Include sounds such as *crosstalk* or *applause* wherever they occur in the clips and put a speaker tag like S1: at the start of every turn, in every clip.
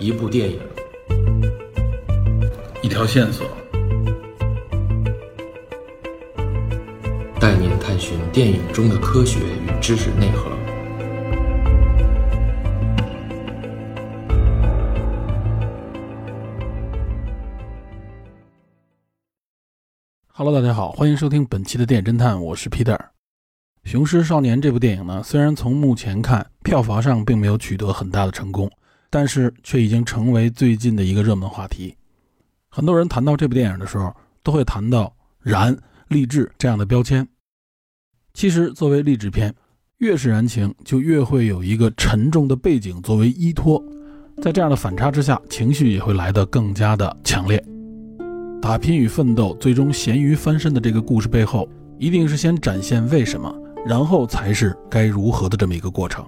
S1: 一部电影，
S2: 一条线索，
S1: 带您探寻电影中的科学与知识内核。
S2: Hello，大家好，欢迎收听本期的电影侦探，我是 Peter。《雄狮少年》这部电影呢，虽然从目前看票房上并没有取得很大的成功，但是却已经成为最近的一个热门话题。很多人谈到这部电影的时候，都会谈到燃、励志这样的标签。其实，作为励志片，越是燃情，就越会有一个沉重的背景作为依托，在这样的反差之下，情绪也会来得更加的强烈。打拼与奋斗，最终咸鱼翻身的这个故事背后，一定是先展现为什么，然后才是该如何的这么一个过程。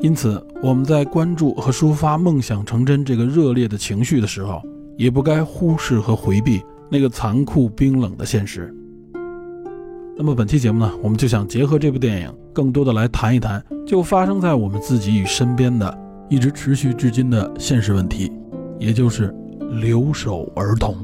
S2: 因此，我们在关注和抒发梦想成真这个热烈的情绪的时候，也不该忽视和回避那个残酷冰冷的现实。那么本期节目呢，我们就想结合这部电影，更多的来谈一谈，就发生在我们自己与身边的，一直持续至今的现实问题，也就是留守儿童。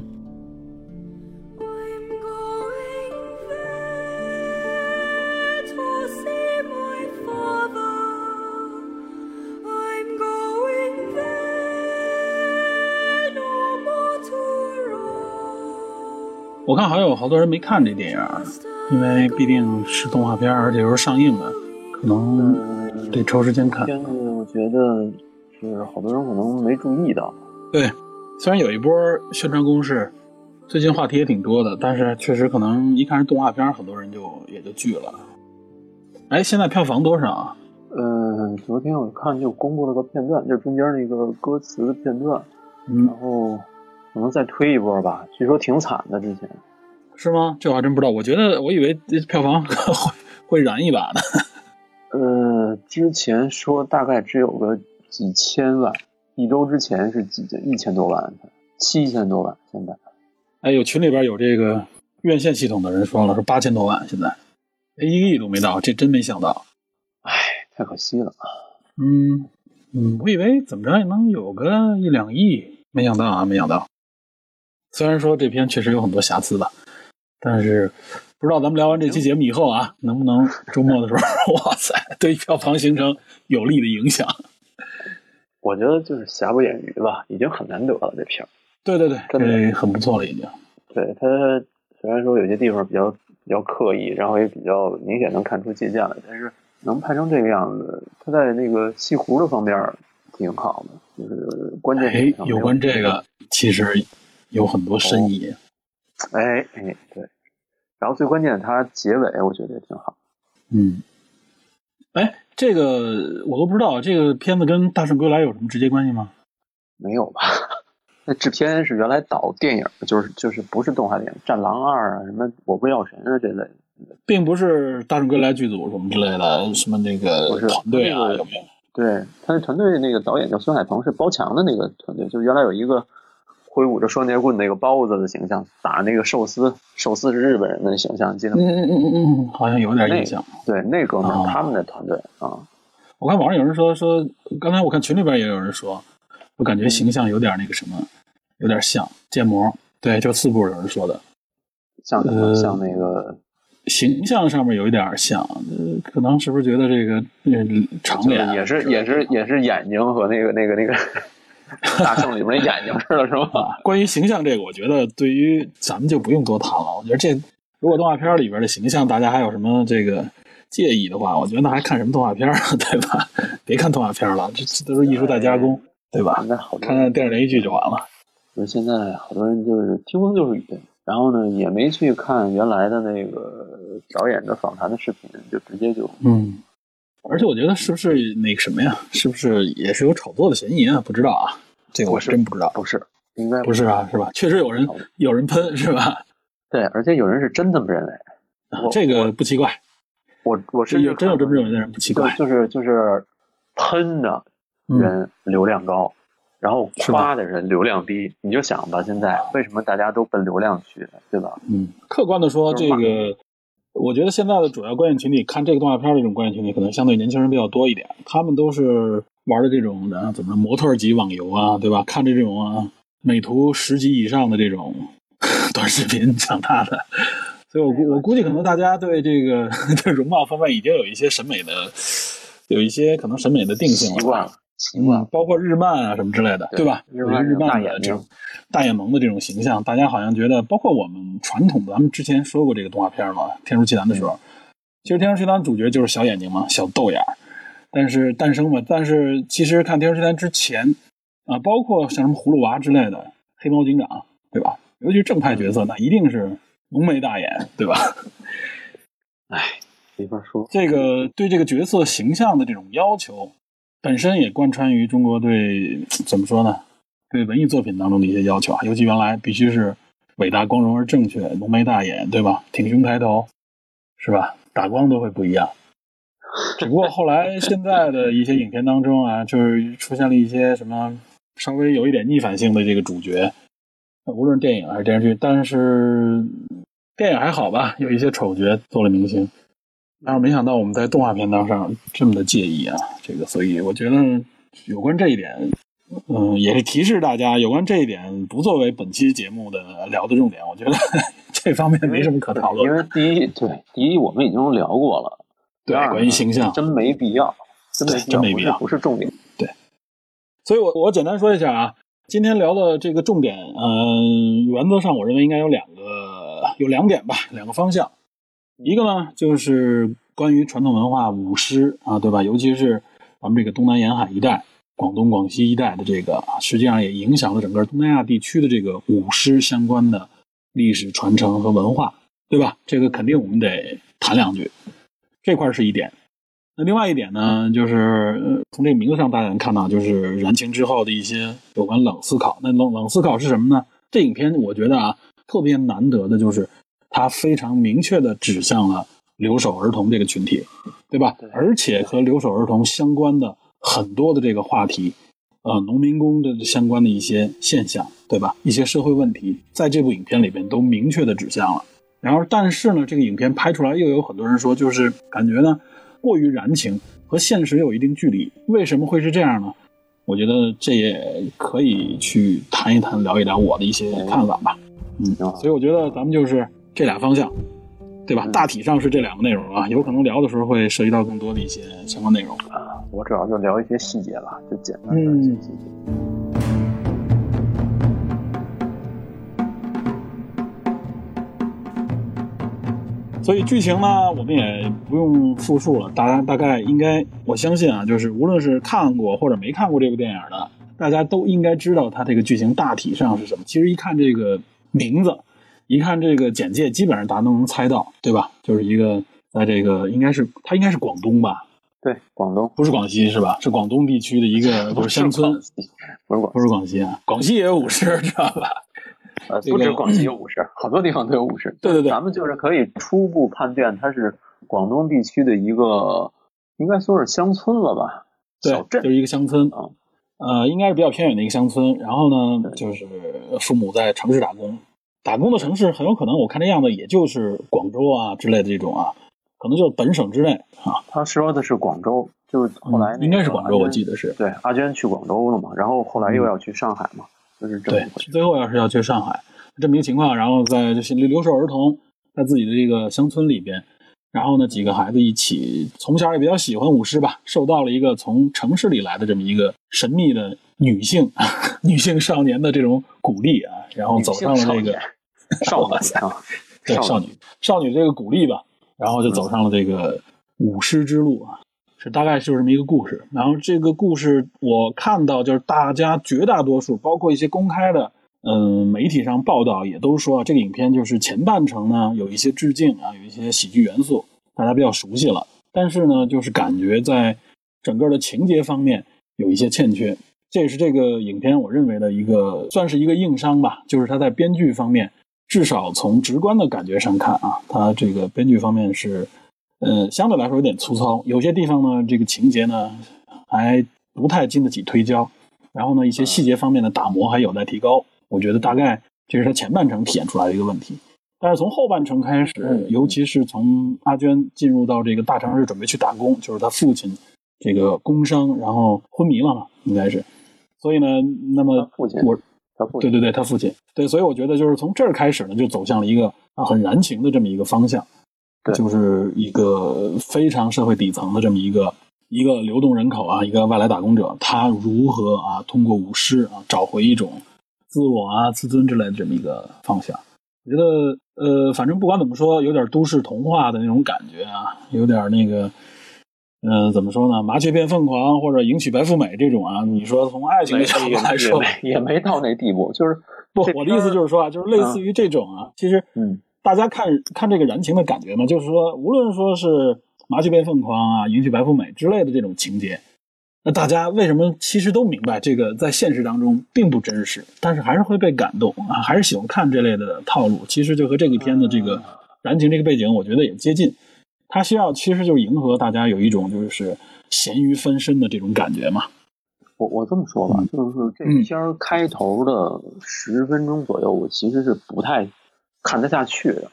S2: 我看好像有好多人没看这电影，因为毕竟是动画片，而且又是上映的，可能得抽时间看。
S3: 片子我觉得是好多人可能没注意到，
S2: 对，虽然有一波宣传攻势，最近话题也挺多的，但是确实可能一看是动画片，很多人就也就拒了。哎，现在票房多少啊？
S3: 嗯，昨天我看就公布了个片段，就是中间那个歌词的片段，
S2: 嗯
S3: 然，后可能再推一波吧，据说挺惨的之前。
S2: 是吗？这我还真不知道。我觉得我以为票房 *laughs* 会会燃一把呢。*laughs*
S3: 呃，之前说大概只有个几千万，一周之前是几一千多万，七千多万，现在
S2: 哎，有群里边有这个院线系统的人说了，说八千多万，现在哎一个亿都没到，这真没想到。
S3: 唉，太可惜了。
S2: 嗯嗯，我以为怎么着也能有个一两亿，没想到啊，没想到。虽然说这片确实有很多瑕疵吧，但是不知道咱们聊完这期节目以后啊，能不能周末的时候，*laughs* 哇塞，对票房形成有利的影响？
S3: 我觉得就是瑕不掩瑜吧，已经很难得了这片儿。
S2: 对对对，
S3: 真的
S2: 这很不错了，已经。
S3: 对它虽然说有些地方比较比较刻意，然后也比较明显能看出借鉴来，但是能拍成这个样子，它在那个戏弧的方面挺好的，就是关键
S2: 哎有关这个其实有很多深意。
S3: 哎哎对，然后最关键它结尾我觉得也挺好。
S2: 嗯，哎，这个我都不知道，这个片子跟《大圣归来》有什么直接关系吗？
S3: 没有吧？*laughs* 那制片是原来导电影，就是就是不是动画电影，《战狼二》啊，什么《我不药神》啊这类的。
S2: 并不是《大圣归来》剧组什么之类的，什么那个团队啊，有没有？
S3: 对，他的团队那个导演叫孙海鹏，是包强的那个团队，就是原来有一个挥舞着双截棍那个包子的形象，打那个寿司，寿司是日本人的形象，记得吗？
S2: 嗯嗯嗯嗯嗯，好像有点印象。
S3: 对，那哥们儿、
S2: 哦
S3: 他们的团队啊，
S2: 我看网上有人说说，刚才我看群里边也有人说，我感觉形象有点那个什么，有点像建模。对，就四部有人说的
S3: 像什么、
S2: 呃
S3: 像那个，
S2: 形象上面有一点像，呃可能是不是觉得这个呃长脸啊
S3: 也是也是也是眼睛和那个那个那个大圣里面的眼睛似的，是吧？
S2: 啊，关于形象这个，我觉得对于咱们就不用多谈了。我觉得这如果动画片里边的形象，大家还有什么这个介意的话，我觉得那还看什么动画片啊，对吧？别看动画片了，这这都是艺术再加工，对吧看看电视连续剧就完了。
S3: 就是现在好多人就是听风就是雨，然后呢也没去看原来的那个导演的访谈的视频，就直接就
S2: 嗯，而且我觉得是不是那个什么呀？是不是也是有炒作的嫌疑啊？不知道啊，这个我
S3: 是
S2: 真不知道。
S3: 不是，应该
S2: 不是啊，是吧？确实有人有人喷，是吧？
S3: 对，而且有人是真这么认为。我
S2: 这个不奇怪，
S3: 我我
S2: 这
S3: 甚至
S2: 有真有这么认为的人不奇怪。
S3: 就就是就是喷的
S2: 嗯，
S3: 人流量高，然后夸的人流量低。你就想吧，现在为什么大家都奔流量去，对吧？
S2: 嗯，客观的说，这个我觉得现在的主要观影群体看这个动画片的这种观影群体，可能相对年轻人比较多一点。他们都是玩的这种的，怎么说模特级网游啊，对吧？看这种啊，美图十级以上的这种 *laughs* 短视频长大的。所以我估我估计可能大家对这个对容貌方面已经有一些审美的，有一些可能审美的定性了。
S3: 习惯了，习惯了。，
S2: 嗯包括日漫啊什么之类的，
S3: 对
S2: 对吧？
S3: 日漫
S2: 日漫的这种大眼萌的这种形象，大家好像觉得，包括我们传统的，咱们之前说过这个动画片嘛，《天书奇谭》的时候，其实《天书奇谭》主角就是小眼睛嘛，小豆眼儿。但是诞生嘛，但是其实看《天书奇谭》之前啊，包括像什么葫芦娃之类的，黑猫警长，对吧？尤其是正派角色，那一定是浓眉大眼，对吧？*laughs*
S3: 哎，没法说。
S2: 这个对这个角色形象的这种要求，本身也贯穿于中国对怎么说呢？对文艺作品当中的一些要求啊，尤其原来必须是伟大、光荣而正确，浓眉大眼，对吧？挺胸抬头，是吧？打光都会不一样。只不过后来现在的一些影片当中啊，就是出现了一些什么稍微有一点逆反性的这个主角，无论电影还是电视剧，但是电影还好吧，有一些丑角做了明星。但是没想到我们在动画片当上这么的介意啊，这个，所以我觉得有关这一点，嗯，也是提示大家，有关这一点不作为本期节目的聊的重点，我觉得这方面没什么可讨论
S3: 因
S2: 的。
S3: 为第一，对第一我们已经聊过了，
S2: 对关于形象
S3: 真没必要，真没必要，
S2: 真没必要
S3: 不是重点。
S2: 对所以我我简单说一下啊，今天聊的这个重点，嗯、原则上我认为应该有两个，有两点吧，两个方向。一个呢，就是关于传统文化舞狮啊，对吧？尤其是咱们这个东南沿海一带、广东、广西一带的这个，啊实际上也影响了整个东南亚地区的这个舞狮相关的历史传承和文化，对吧？这个肯定我们得谈两句，这块是一点。那另外一点呢，就是呃从这个名字上大家能看到，就是燃情之后的一些有关冷思考。那冷冷思考是什么呢？这影片我觉得啊，特别难得的就是它非常明确的指向了留守儿童这个群体，对吧？
S3: 对
S2: 而且和留守儿童相关的很多的这个话题，呃，农民工的相关的一些现象，对吧？一些社会问题，在这部影片里边都明确的指向了。然后，但是呢，这个影片拍出来又有很多人说，就是感觉呢过于燃情，和现实有一定距离。为什么会是这样呢？我觉得这也可以去谈一谈、聊一聊我的一些看法吧。嗯，所以我觉得咱们就是这俩方向，对吧？
S3: 嗯
S2: 大体上是这两个内容啊，有可能聊的时候会涉及到更多的一些相关内容。
S3: 啊，我主要就聊一些细节吧，就简单的
S2: 嗯
S3: 一些细节。
S2: 所以剧情呢，我们也不用复述了，大家大概应该，我相信啊，就是无论是看过或者没看过这部电影的，大家都应该知道它这个剧情大体上是什么。其实一看这个名字，一看这个简介，基本上大家都能猜到，对吧？就是一个在这个应该是它应该是广东吧，
S3: 对，广东。
S2: 不是广西是吧？是广东地区的一个 *laughs* 不是乡村，
S3: 不是广
S2: 不是广西啊，广西也有舞狮，知道吧？
S3: 呃，不止广西有舞狮，好多地方都有舞狮。
S2: 对对对。
S3: 咱们就是可以初步判断它是广东地区的一个，应该说是乡村了吧，小
S2: 镇，就。是一个乡村。
S3: 啊，
S2: 呃，应该是比较偏远的一个乡村。然后呢，就是父母在城市打工，打工的城市很有可能，我看这样子也就是广州啊之类的这种啊，可能就是本省之内啊。
S3: 他说的是广州，就是后来、那个
S2: 嗯应该是广州，我记
S3: 得。
S2: 是。
S3: 对，阿娟去广州了嘛，然后后来又要去上海嘛，就是这么
S2: 对最后要是要去上海这么一个情况，然后在就是留守儿童在自己的这个乡村里边，然后呢几个孩子一起，从小也比较喜欢舞狮吧，受到了一个从城市里来的这么一个神秘的女性 *laughs* 女性少年的这种鼓励啊，然后走上了这个 *laughs*
S3: 少女啊，
S2: 对少女少女这个鼓励吧，然后就走上了这个舞狮之路啊，是大概就是这么一个故事。然后这个故事我看到就是大家绝大多数，包括一些公开的嗯媒体上报道也都说啊，这个影片就是前半程呢有一些致敬啊，有一些喜剧元素，大家比较熟悉了。但是呢，就是感觉在整个的情节方面有一些欠缺，这也是这个影片我认为的一个算是一个硬伤吧，就是它在编剧方面。至少从直观的感觉上看啊，它这个编剧方面是，呃，相对来说有点粗糙，有些地方呢，这个情节呢还不太经得起推敲，然后呢，一些细节方面的打磨还有待提高。我觉得大概这是它前半程体现出来的一个问题。但是从后半程开始，
S3: 嗯
S2: 尤其是从阿娟进入到这个大城市准备去打工，就是他父亲这个工伤，然后昏迷了嘛，应该是。所以呢，那么
S3: 父亲，
S2: 我
S3: 他父亲，
S2: 对对对，他父亲对，所以我觉得就是从这儿开始呢，就走向了一个啊很燃情的这么一个方向，
S3: 对
S2: 就是一个非常社会底层的这么一个一个流动人口啊，一个外来打工者，他如何啊通过舞狮啊找回一种自我啊自尊之类的这么一个方向。我觉得呃，反正不管怎么说，有点都市童话的那种感觉啊，有点那个。呃，怎么说呢？麻雀变凤凰或者迎娶白富美这种啊，你说从爱情的角度来说，
S3: 也没也没到那地步，就是
S2: 不，我的意思就是说啊，就是类似于这种啊，其实
S3: 嗯
S2: 大家看看这个燃情的感觉嘛，就是说，无论说是麻雀变凤凰啊、迎娶白富美之类的这种情节，那大家为什么其实都明白这个在现实当中并不真实，但是还是会被感动啊，还是喜欢看这类的套路。其实就和这个片的这个燃情这个背景，我觉得也接近。它需要其实就是迎合大家有一种就是咸鱼翻身的这种感觉嘛。
S3: 我我这么说吧，就是这
S2: 嗯
S3: 片儿开头的十分钟左右，我其实是不太看得下去的。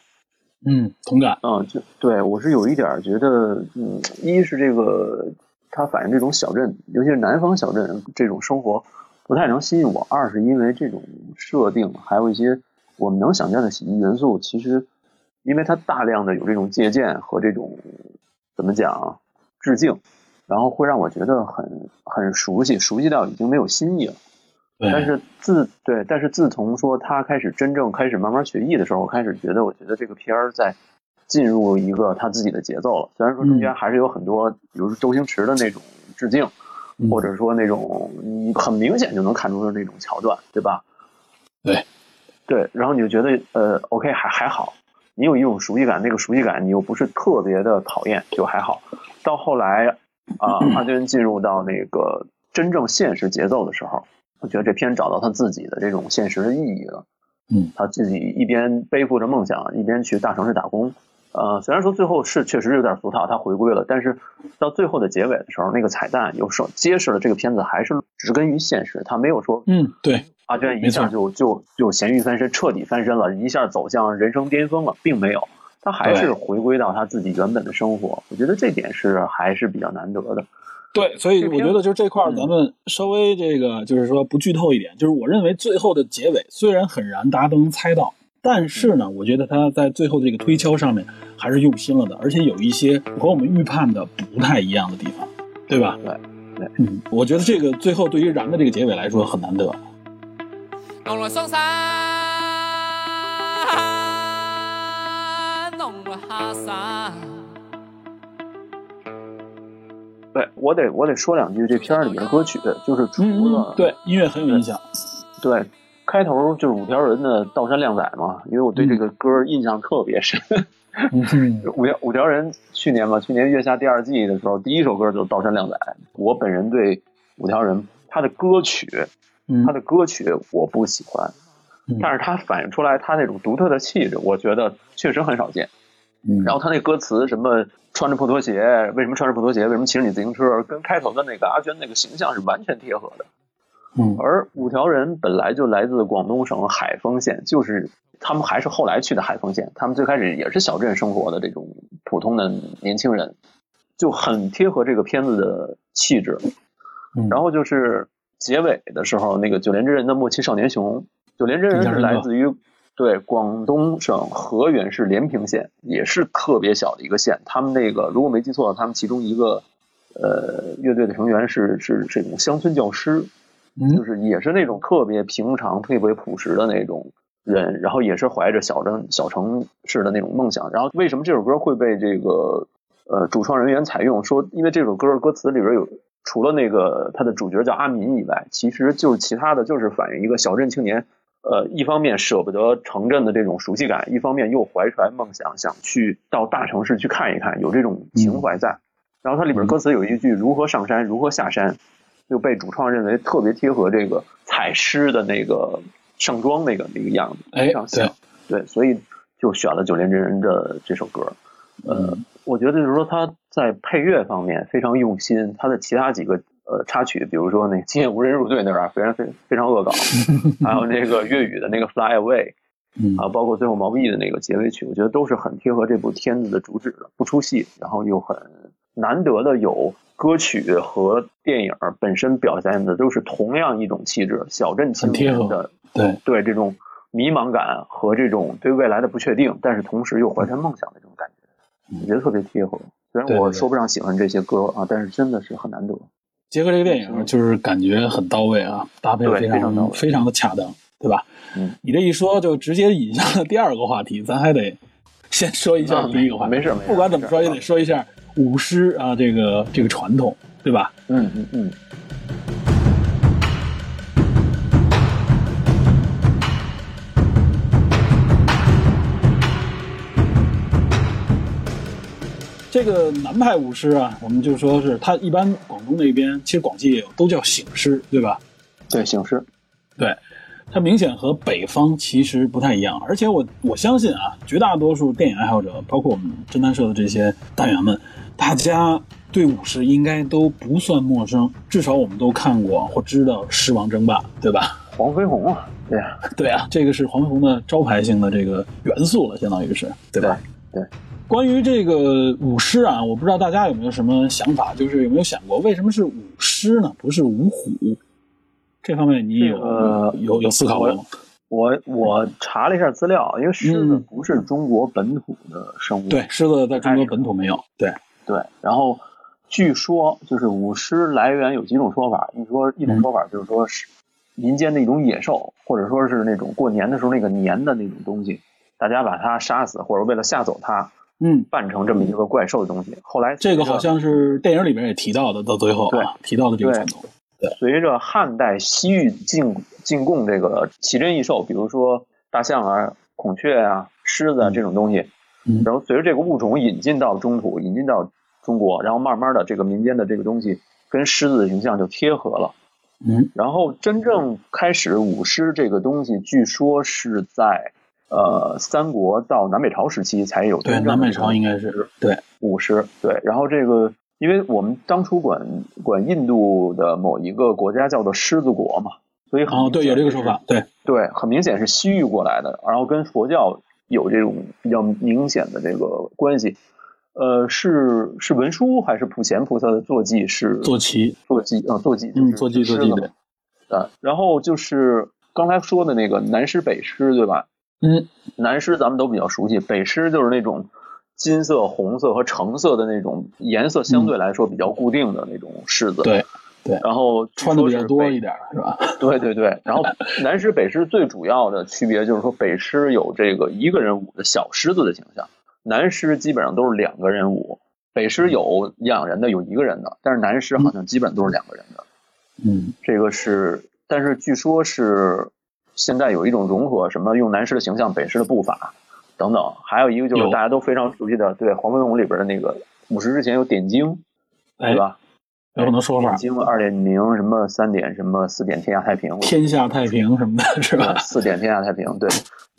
S2: 嗯，同感。
S3: 嗯，就对我是有一点儿觉得，嗯，一是这个它反映这种小镇，尤其是南方小镇这种生活不太能吸引我；二是因为这种设定，还有一些我们能想象的喜剧元素，其实因为它大量的有这种借鉴和这种怎么讲啊致敬，然后会让我觉得很很熟悉，熟悉到已经没有新意了。
S2: 对，
S3: 但是自对，但是自从说他开始真正开始慢慢学艺的时候，我开始觉得，我觉得这个片儿在进入一个他自己的节奏了。虽然说中间还是有很多，比如说周星驰的那种致敬，
S2: 嗯
S3: 或者说那种你很明显就能看出的那种桥段，对吧？
S2: 对，
S3: 对，然后你就觉得呃，OK 还还好，你有一种熟悉感，那个熟悉感你又不是特别的讨厌，就还好。到后来啊，阿娟进入到那个真正现实节奏的时候，我觉得这片找到他自己的这种现实的意义了。
S2: 嗯，
S3: 他自己一边背负着梦想，一边去大城市打工。呃，虽然说最后是确实有点俗套，他回归了，但是到最后的结尾的时候，那个彩蛋又说揭示了这个片子还是植根于现实，他没有说
S2: 嗯，对，
S3: 阿娟一下就就就咸鱼翻身，彻底翻身了，一下走向人生巅峰了，并没有，他还是回归到他自己原本的生活。我觉得这点是还是比较难得的。
S2: 对，所以我觉得就是这块咱们稍微这个就是说不剧透一点，就是我认为最后的结尾虽然很燃，大家都能猜到，但是呢，我觉得他在最后的这个推敲上面还是用心了的，而且有一些和我们预判的不太一样的地方，对吧？
S3: 对对
S2: 嗯，我觉得这个最后对于燃的这个结尾来说很难得。
S4: 弄来上山，弄来下山。
S3: 对我得我得说两句这片儿里面的歌曲，就是除了、
S2: 嗯，对，音乐很有印象。
S3: 对，开头就是五条人的《道山靓仔》嘛，因为我对这个歌印象特别深。
S2: 嗯，*laughs*
S3: 五条五条人去年嘛，去年月下第二季的时候，第一首歌就是《道山靓仔》。我本人对五条人他的歌曲，
S2: 嗯
S3: 他的歌曲我不喜欢，
S2: 嗯
S3: 但是他反映出来他那种独特的气质，我觉得确实很少见。
S2: 嗯
S3: 然后他那歌词什么穿着破拖鞋，为什么穿着破拖鞋？为什么骑着你自行车？跟开头的那个阿娟那个形象是完全贴合的。
S2: 嗯
S3: 而五条人本来就来自广东省海丰县，就是他们还是后来去的海丰县，他们最开始也是小镇生活的这种普通的年轻人，就很贴合这个片子的气质。
S2: 嗯，
S3: 然后就是结尾的时候，那个九连真人的《莫欺少年雄》，九连真人是来自于对广东省河源市连平县，也是特别小的一个县。他们那个如果没记错，他们其中一个呃乐队的成员是是这种乡村教师，就
S2: 嗯
S3: 是也是那种特别平常、特别朴实的那种人，然后也是怀着小镇小城市的那种梦想。然后为什么这首歌会被这个呃主创人员采用？说因为这首歌歌词里边有除了那个他的主角叫阿民以外，其实就是其他的就是反映一个小镇青年。呃，一方面舍不得城镇的这种熟悉感，一方面又怀揣梦想，想去到大城市去看一看，有这种情怀在。然后它里边歌词有一句“如何上山，如何下山”，就被主创认为特别贴合这个采诗的那个上妆那个那个样子，
S2: 哎
S3: 非常像。对，所以就选了九连真人的这首歌。呃，我觉得就是说他在配乐方面非常用心，他的其他几个呃插曲，比如说那《今夜无人入队》那边非常非非常恶搞，*laughs* 还有那个粤语的那个《Fly Away》，
S2: 嗯。
S3: 啊，包括最后毛不易的那个结尾曲，我觉得都是很贴合这部片子的主旨的，不出戏，然后又很难得的有歌曲和电影本身表现的都是同样一种气质，小镇青年的
S2: 对，
S3: 对这种迷茫感和这种对未来的不确定，但是同时又怀揣梦想的这种感觉，我觉得特别贴合。虽然我说不上喜欢这些歌啊，但是真的是很难得。
S2: 结合这个电影，就是感觉很到位啊，搭配得非
S3: 常
S2: 非常的恰当，对吧？
S3: 嗯，
S2: 你这一说，就直接引向了第二个话题，咱还得先说一下
S3: 啊
S2: 第一个话题。
S3: 没事没事
S2: 不管怎么说，也得说一下舞狮啊，这个这个传统，对吧？
S3: 嗯嗯嗯，
S2: 这个南派舞狮啊，我们就说是它一般广东那边，其实广西也有，都叫醒狮，对吧？
S3: 对，醒狮，
S2: 对，它明显和北方其实不太一样，而且我我相信啊，绝大多数电影爱好者，包括我们侦探社的这些单元们，大家对舞狮应该都不算陌生，至少我们都看过或知道《狮王争霸》，对吧？
S3: 黄飞鸿啊，对呀、
S2: 对啊，这个是黄飞鸿的招牌性的这个元素了，相当于是，对吧？
S3: 对对
S2: 关于这个舞狮啊，我不知道大家有没有什么想法，就是有没有想过为什么是舞狮呢，不是舞虎？这方面你有、
S3: 这个
S2: 有有思考过吗？
S3: 我我查了一下资料，因为狮子
S2: 嗯
S3: 不是中国本土的生物，
S2: 对，狮子在中国本土没有。对，
S3: 对，然后据说就是舞狮来源有几种说法，一说一种说法就是说是民间的一种野兽，或者说是那种过年的时候那个年的那种东西，大家把它杀死，或者为了吓走它，
S2: 嗯，
S3: 扮成这么一个怪兽的东西。后来
S2: 这个好像是电影里面也提到的，到最后啊，提到的这个传统。
S3: 随着汉代西域进进贡这个奇珍异兽，比如说大象啊、孔雀啊、狮子啊这种东西，
S2: 嗯
S3: 然后随着这个物种引进到中土，引进到中国，然后慢慢的这个民间的这个东西跟狮子的形象就贴合了。
S2: 嗯
S3: 然后真正开始舞狮这个东西，据说是在呃三国到南北朝时期才有
S2: 对，南北朝应该是对，
S3: 舞狮，对，然后这个，因为我们当初管管印度的某一个国家叫做狮子国嘛，所以很
S2: 哦，对，有这个说法，对，
S3: 对，很明显是西域过来的，然后跟佛教有这种比较明显的这个关系。呃，是是文殊还是普贤菩萨的坐骑是
S2: 坐骑，
S3: 坐骑啊、坐骑
S2: 嗯，坐骑坐骑对
S3: 狮子嘛，呃，然后就是刚才说的那个南狮北狮，对吧？
S2: 嗯，
S3: 南狮咱们都比较熟悉，北狮就是那种金色、红色和橙色的那种颜色相对来说比较固定的那种狮子。
S2: 对对
S3: 然后
S2: 穿的比较
S3: 说是
S2: 多一点，是吧？*laughs*
S3: 对对对，然后南狮北狮最主要的区别就是说，北狮有这个一个人舞的小狮子的形象，南狮基本上都是两个人舞。北狮有两人的，有一个人的，但是南狮好像基本都是两个人的。
S2: 嗯
S3: 这个是，但是据说是现在有一种融合，什么用南狮的形象、北狮的步伐等等，还有一个就是大家都非常熟悉的，对黄飞鸿里边的那个五十之前有点睛，
S2: 哎
S3: 对吧？
S2: 有很多说法
S3: 点，睛二点零什么三点什么四点天下太平，
S2: 天下太平什么的，是吧
S3: 对？四点天下太平，对。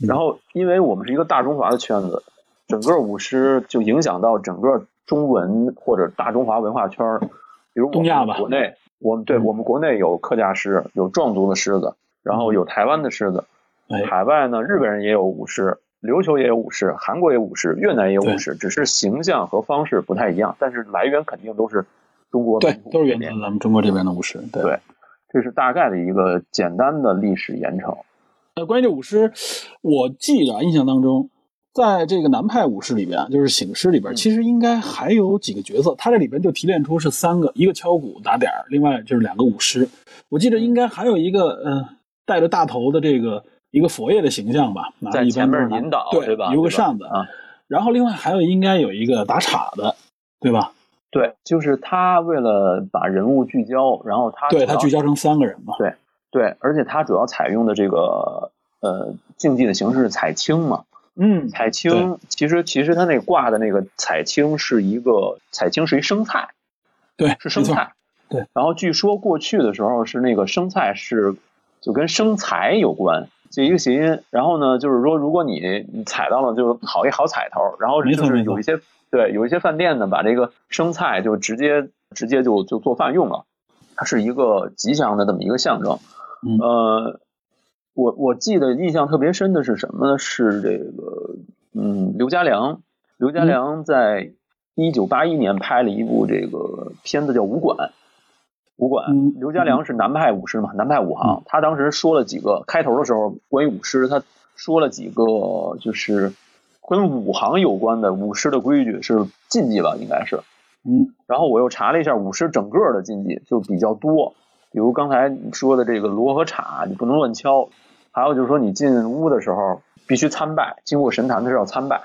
S3: 然后，因为我们是一个大中华的圈子，整个舞狮就影响到整个中文或者大中华文化圈儿。比如我
S2: 东亚吧
S3: 们国内，我们对
S2: 嗯
S3: 我们国内有客家狮，有壮族的狮子，然后有台湾的狮子。
S2: 哎，
S3: 海外呢，日本人也有舞狮，琉球也有舞狮，韩国也有舞狮，越南也有
S2: 对
S3: 舞狮，只是形象和方式不太一样，但是来源肯定都是中国
S2: 对都是源自咱们中国这边的武狮。对
S3: 对这是大概的一个简单的历史沿承。
S2: 呃，关于这舞狮，我记着啊印象当中，在这个南派武士里边啊，就是醒狮里边，
S3: 嗯
S2: 其实应该还有几个角色，它这里边就提炼出是三个，一个敲鼓打点儿，另外就是两个舞狮。我记得应该还有一个，呃，带着大头的这个一个佛爷的形象吧，拿
S3: 在前面引导，
S2: 对
S3: 吧？
S2: 有个扇子
S3: 啊，
S2: 然后另外还有应该有一个打岔的，对吧？
S3: 对，就是他为了把人物聚焦，然后他
S2: 对他聚焦成三个人嘛。
S3: 对对，而且他主要采用的这个呃竞技的形式是彩青嘛，
S2: 嗯，
S3: 彩青其实其实他那挂的那个彩青是一个彩青是一生菜，
S2: 对，
S3: 是生菜。
S2: 对，
S3: 然后据说过去的时候是那个生菜是就跟生财有关，就一个谐音。然后呢，就是说如果你你踩到了，就是好一好彩头。然后就是有一些对有一些饭店呢，把这个生菜就直接直接就就做饭用了，它是一个吉祥的这么一个象征。
S2: 嗯
S3: 呃，我我记得印象特别深的是什么呢？是这个，嗯，刘家良，刘家良在一九八一年拍了一部这个片子叫《武馆》，武馆
S2: 嗯，
S3: 刘家良是南派武师嘛，南派武行，他当时说了几个开头的时候，关于武师，他说了几个就是跟武行有关的武师的规矩是禁忌吧，应该是。
S2: 嗯
S3: 然后我又查了一下武师整个的禁忌，就比较多，比如刚才你说的这个锣和镲，你不能乱敲，还有就是说你进屋的时候必须参拜，经过神坛的时候要参拜。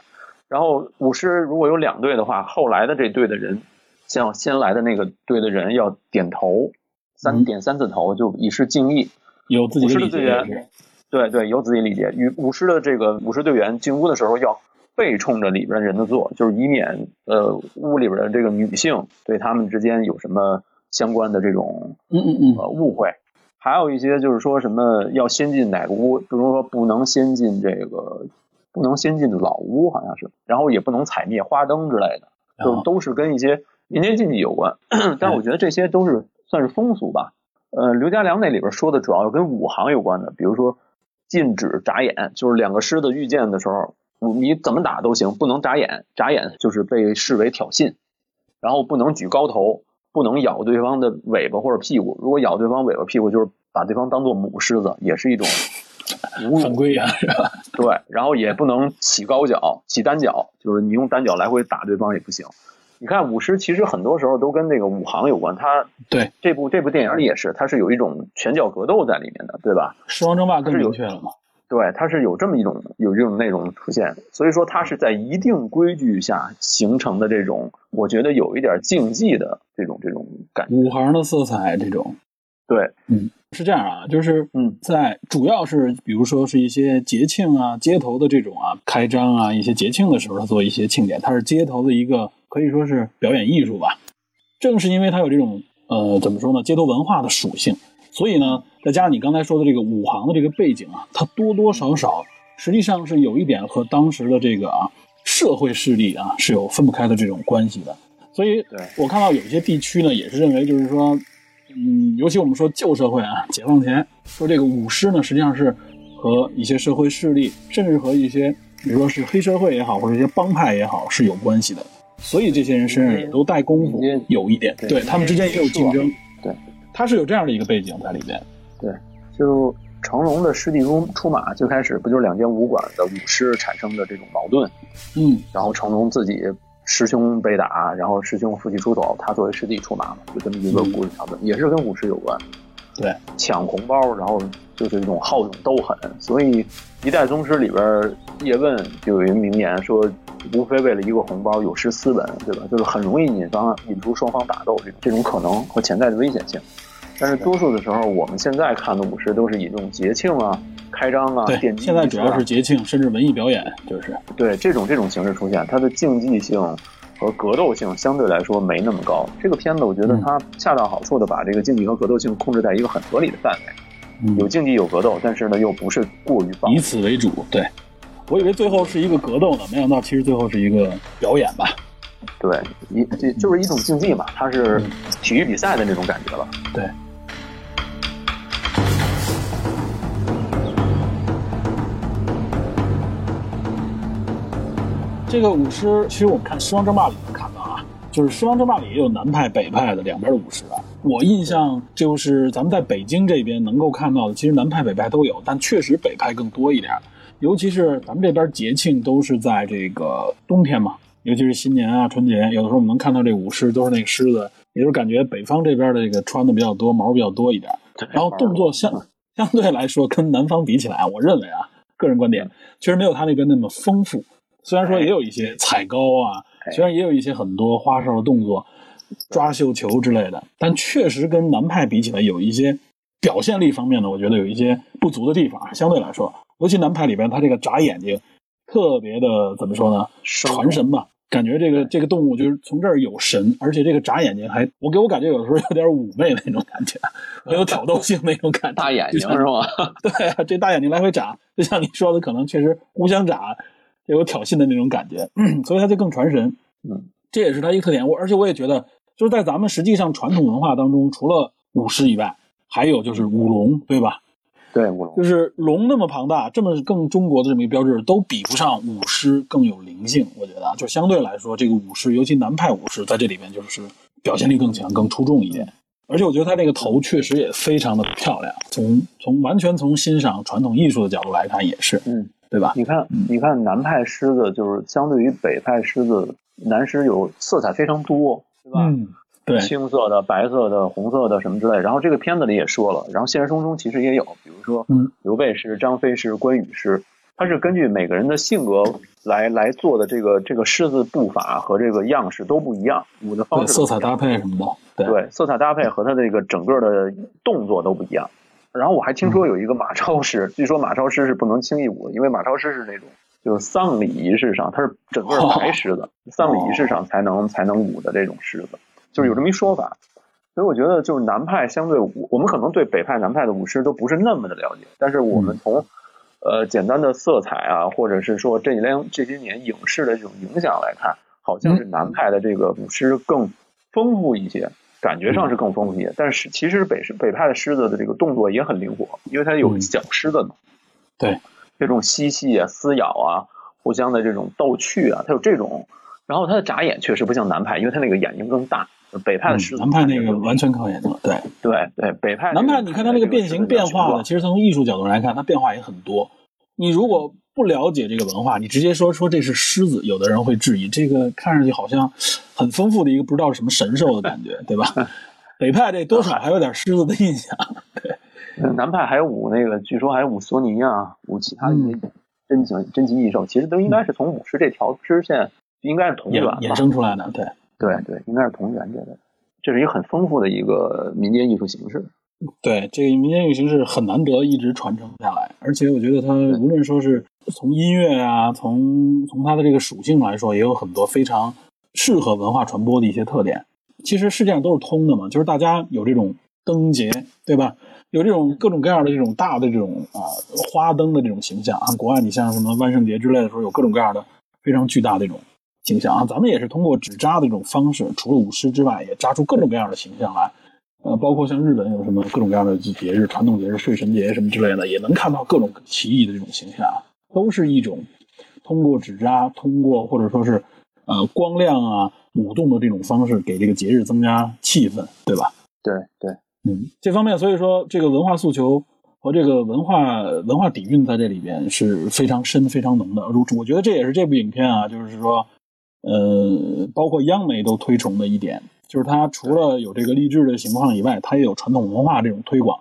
S3: 然后武师如果有两队的话，后来的这队的人，像先来的那个队的人要点头，三
S2: 嗯
S3: 点三次头，就以示敬意。
S2: 有自己
S3: 武
S2: 的
S3: 队员，对对，有自己理解。与舞狮的这个舞狮队员进屋的时候要背冲着里边人的坐，就是以免呃屋里边的这个女性对他们之间有什么相关的这种
S2: 嗯嗯嗯，
S3: 呃误会。还有一些就是说什么要先进哪个屋，比如说不能先进这个，不能先进老屋，好像是，然后也不能踩灭花灯之类的，就都是跟一些民间禁忌有关。*clears throat* 但我觉得这些都是算是风俗吧。呃，刘家良那里边说的主要跟武行有关的，比如说禁止眨眼，就是两个狮子遇见的时候，你怎么打都行，不能眨眼，眨眼就是被视为挑衅。然后不能举高头，不能咬对方的尾巴或者屁股。如果咬对方尾巴屁股，就是把对方当做母狮子，也是一种。*laughs*
S2: 犯规呀，是吧？
S3: 对，然后也不能起高脚，起单脚，就是你用单脚来回打对方也不行。你看舞狮其实很多时候都跟那个武行有关，它
S2: 对
S3: 这部这部电影里也是，它是有一种拳脚格斗在里面的，对吧？
S2: 狮王争霸更明确了嘛？
S3: 对，它是有这么一种有这种内容出现，所以说它是在一定规矩下形成的这种，我觉得有一点竞技的这种这种感觉。
S2: 武行的色彩这种，
S3: 对，嗯
S2: 是这样啊，就是
S3: 嗯
S2: 在主要是比如说是一些节庆啊、街头的这种啊开张啊一些节庆的时候，他做一些庆典，它是街头的一个可以说是表演艺术吧。正是因为它有这种呃怎么说呢街头文化的属性，所以呢，再加上你刚才说的这个武行的这个背景啊，它多多少少实际上是有一点和当时的这个啊社会势力啊是有分不开的这种关系的。所以我看到有一些地区呢，也是认为就是说，嗯，尤其我们说旧社会啊，解放前说这个舞狮呢，实际上是和一些社会势力，甚至和一些比如说是黑社会也好，或者一些帮派也好是有关系的。所以这些人身上也都带功夫有一点，
S3: 对
S2: 对他们之间也有竞争，
S3: 对，
S2: 他是有这样的一个背景在里边。
S3: 对，就成龙的师弟出出马，最开始不就是两间武馆的武师产生的这种矛盾，
S2: 嗯，
S3: 然后成龙自己师兄被打，然后师兄负气出走，他作为师弟出马嘛，就这么一个故事桥段，也是跟武师有关。
S2: 对，
S3: 抢红包，然后就是一种好勇斗狠，所以《一代宗师》里边叶问就有一名言说，无非为了一个红包，有失斯文，对吧？就是很容易引发引出双方打斗这种这种可能和潜在的危险性。但是多数的时候，我们现在看的舞狮都是以这种节庆啊、开张啊、
S2: 对现在主要
S3: 啊
S2: 是节庆，甚至文艺表演，就是
S3: 对这种这种形式出现，它的竞技性和格斗性相对来说没那么高。这个片子我觉得
S2: 嗯
S3: 它恰到好处的把这个竞技和格斗性控制在一个很合理的范围，
S2: 嗯
S3: 有竞技有格斗，但是呢又不是过于棒
S2: 以。此为主。对，我以为最后是一个格斗呢，没想到其实最后是一个表演吧。
S3: 对，一这就是一种竞技嘛，它是
S2: 嗯
S3: 体育比赛的那种感觉了。
S2: 对，这个舞狮，其实我们看《狮王争霸》里能看到啊，就是《狮王争霸》里也有南派、北派的两边的舞狮啊。我印象就是咱们在北京这边能够看到的，其实南派、北派都有，但确实北派更多一点。尤其是咱们这边节庆都是在这个冬天嘛，尤其是新年啊、春节，有的时候我们能看到这舞狮都是那个狮子，也就是感觉北方这边的这个穿的比较多，毛比较多一点。然后动作相相对来说跟南方比起来，我认为啊，个人观点确实没有他那边那么丰富。虽然说也有一些踩高啊，
S3: 哎
S2: 虽然也有一些很多花哨的动作，抓绣球之类的，但确实跟南派比起来，有一些表现力方面呢，我觉得有一些不足的地方。相对来说，尤其南派里边，它这个眨眼睛特别的怎么说呢？传神吧，感觉这个这个动物就是从这儿有神，而且这个眨眼睛还，我给我感觉有的时候有点妩媚那种感觉，*laughs* 很有挑逗性那种感觉。
S3: 大眼睛
S2: 是
S3: 吧？*laughs*
S2: 对啊，这大眼睛来回眨，就像你说的，可能确实互相眨，有挑衅的那种感觉，所以它就更传神。
S3: 嗯，
S2: 这也是它一个特点。我而且我也觉得，就是在咱们实际上传统文化当中，除了舞狮以外，还有就是舞龙，对吧？
S3: 对舞龙
S2: 就是龙那么庞大，这么更中国的这么一个标志，都比不上舞狮更有灵性。我觉得啊，就相对来说，这个舞狮，尤其南派舞狮，在这里面就是表现力更强、更出众一点。而且我觉得它这个头确实也非常的漂亮，从从完全从欣赏传统艺术的角度来看，也是，
S3: 嗯，
S2: 对吧？
S3: 你看，你看南派狮子就是相对于北派狮子，南狮有色彩非常多，对吧？
S2: 嗯，对，
S3: 青色的、白色的、红色的什么之类。然后这个片子里也说了，然后现实生活中其实也有，比如说
S2: 嗯
S3: 刘备是、张飞是、关羽是，它是根据每个人的性格来来做的这个这个狮子步伐和这个样式都不一样，舞的方，式
S2: 色彩搭配什么的，对，
S3: 对色彩搭配和它的这个整个的动作都不一样。然后我还听说有一个马超诗，据说马超诗是不能轻易舞的，因为马超诗是那种就是丧礼仪式上，它是整个白狮子，丧礼仪式上才能才能舞的这种狮子，就是有这么一说法。所以我觉得就是南派相对舞，我们可能对北派、南派的舞狮都不是那么的了解，但是我们从呃简单的色彩啊，或者是说这几年这些年影视的这种影响来看，好像是南派的这个舞狮更丰富一些，感觉上是更丰富一些。但是其实北北派的狮子的这个动作也很灵活，因为它有
S2: 嗯
S3: 小狮子嘛，
S2: 对，
S3: 这种嬉戏啊、撕咬啊、互相的这种逗趣啊，它有这种。然后它的眨眼确实不像南派，因为它那个眼睛更大。北派的狮子，
S2: 嗯南派那个完全靠眼睛，对。
S3: 对对，北派
S2: 南派，你看它那个变形变化呢，其实从艺术角度来看，它变化也很多。你如果不了解这个文化，你直接说说这是狮子，有的人会质疑，这个看上去好像很丰富的一个不知道是什么神兽的感觉，对吧？*laughs* 北派这多少还有点狮子的印象。
S3: 对南派还有舞那个，据说还有舞索尼啊，舞其他的一些珍奇珍奇异兽，其实都应该是从舞狮这条支线应该是同源吧
S2: 衍生出来的，对
S3: 对对，应该是同源这个，这是一个很丰富的一个民间艺术形式。
S2: 对，这个民间艺术形式很难得一直传承下来，而且我觉得它无论说是从音乐啊，从从它的这个属性来说，也有很多非常适合文化传播的一些特点。其实世界上都是通的嘛，就是大家有这种灯节，对吧？有这种各种各样的这种大的这种啊花灯的这种形象啊。国外你像什么万圣节之类的时候，有各种各样的非常巨大的这种形象啊。咱们也是通过纸扎的这种方式，除了舞狮之外，也扎出各种各样的形象来。呃，包括像日本有什么各种各样的节日、传统节日、睡神节什么之类的，也能看到各种奇异的这种形象，都是一种通过纸扎、通过或者说是呃光亮啊、舞动的这种方式，给这个节日增加气氛，对吧？
S3: 对对，
S2: 嗯，这方面所以说这个文化诉求和这个文化文化底蕴在这里边是非常深、非常浓的。如我觉得这也是这部影片啊，就是说，呃，包括央媒都推崇的一点。就是它除了有这个励志的情况以外，它也有传统文化这种推广。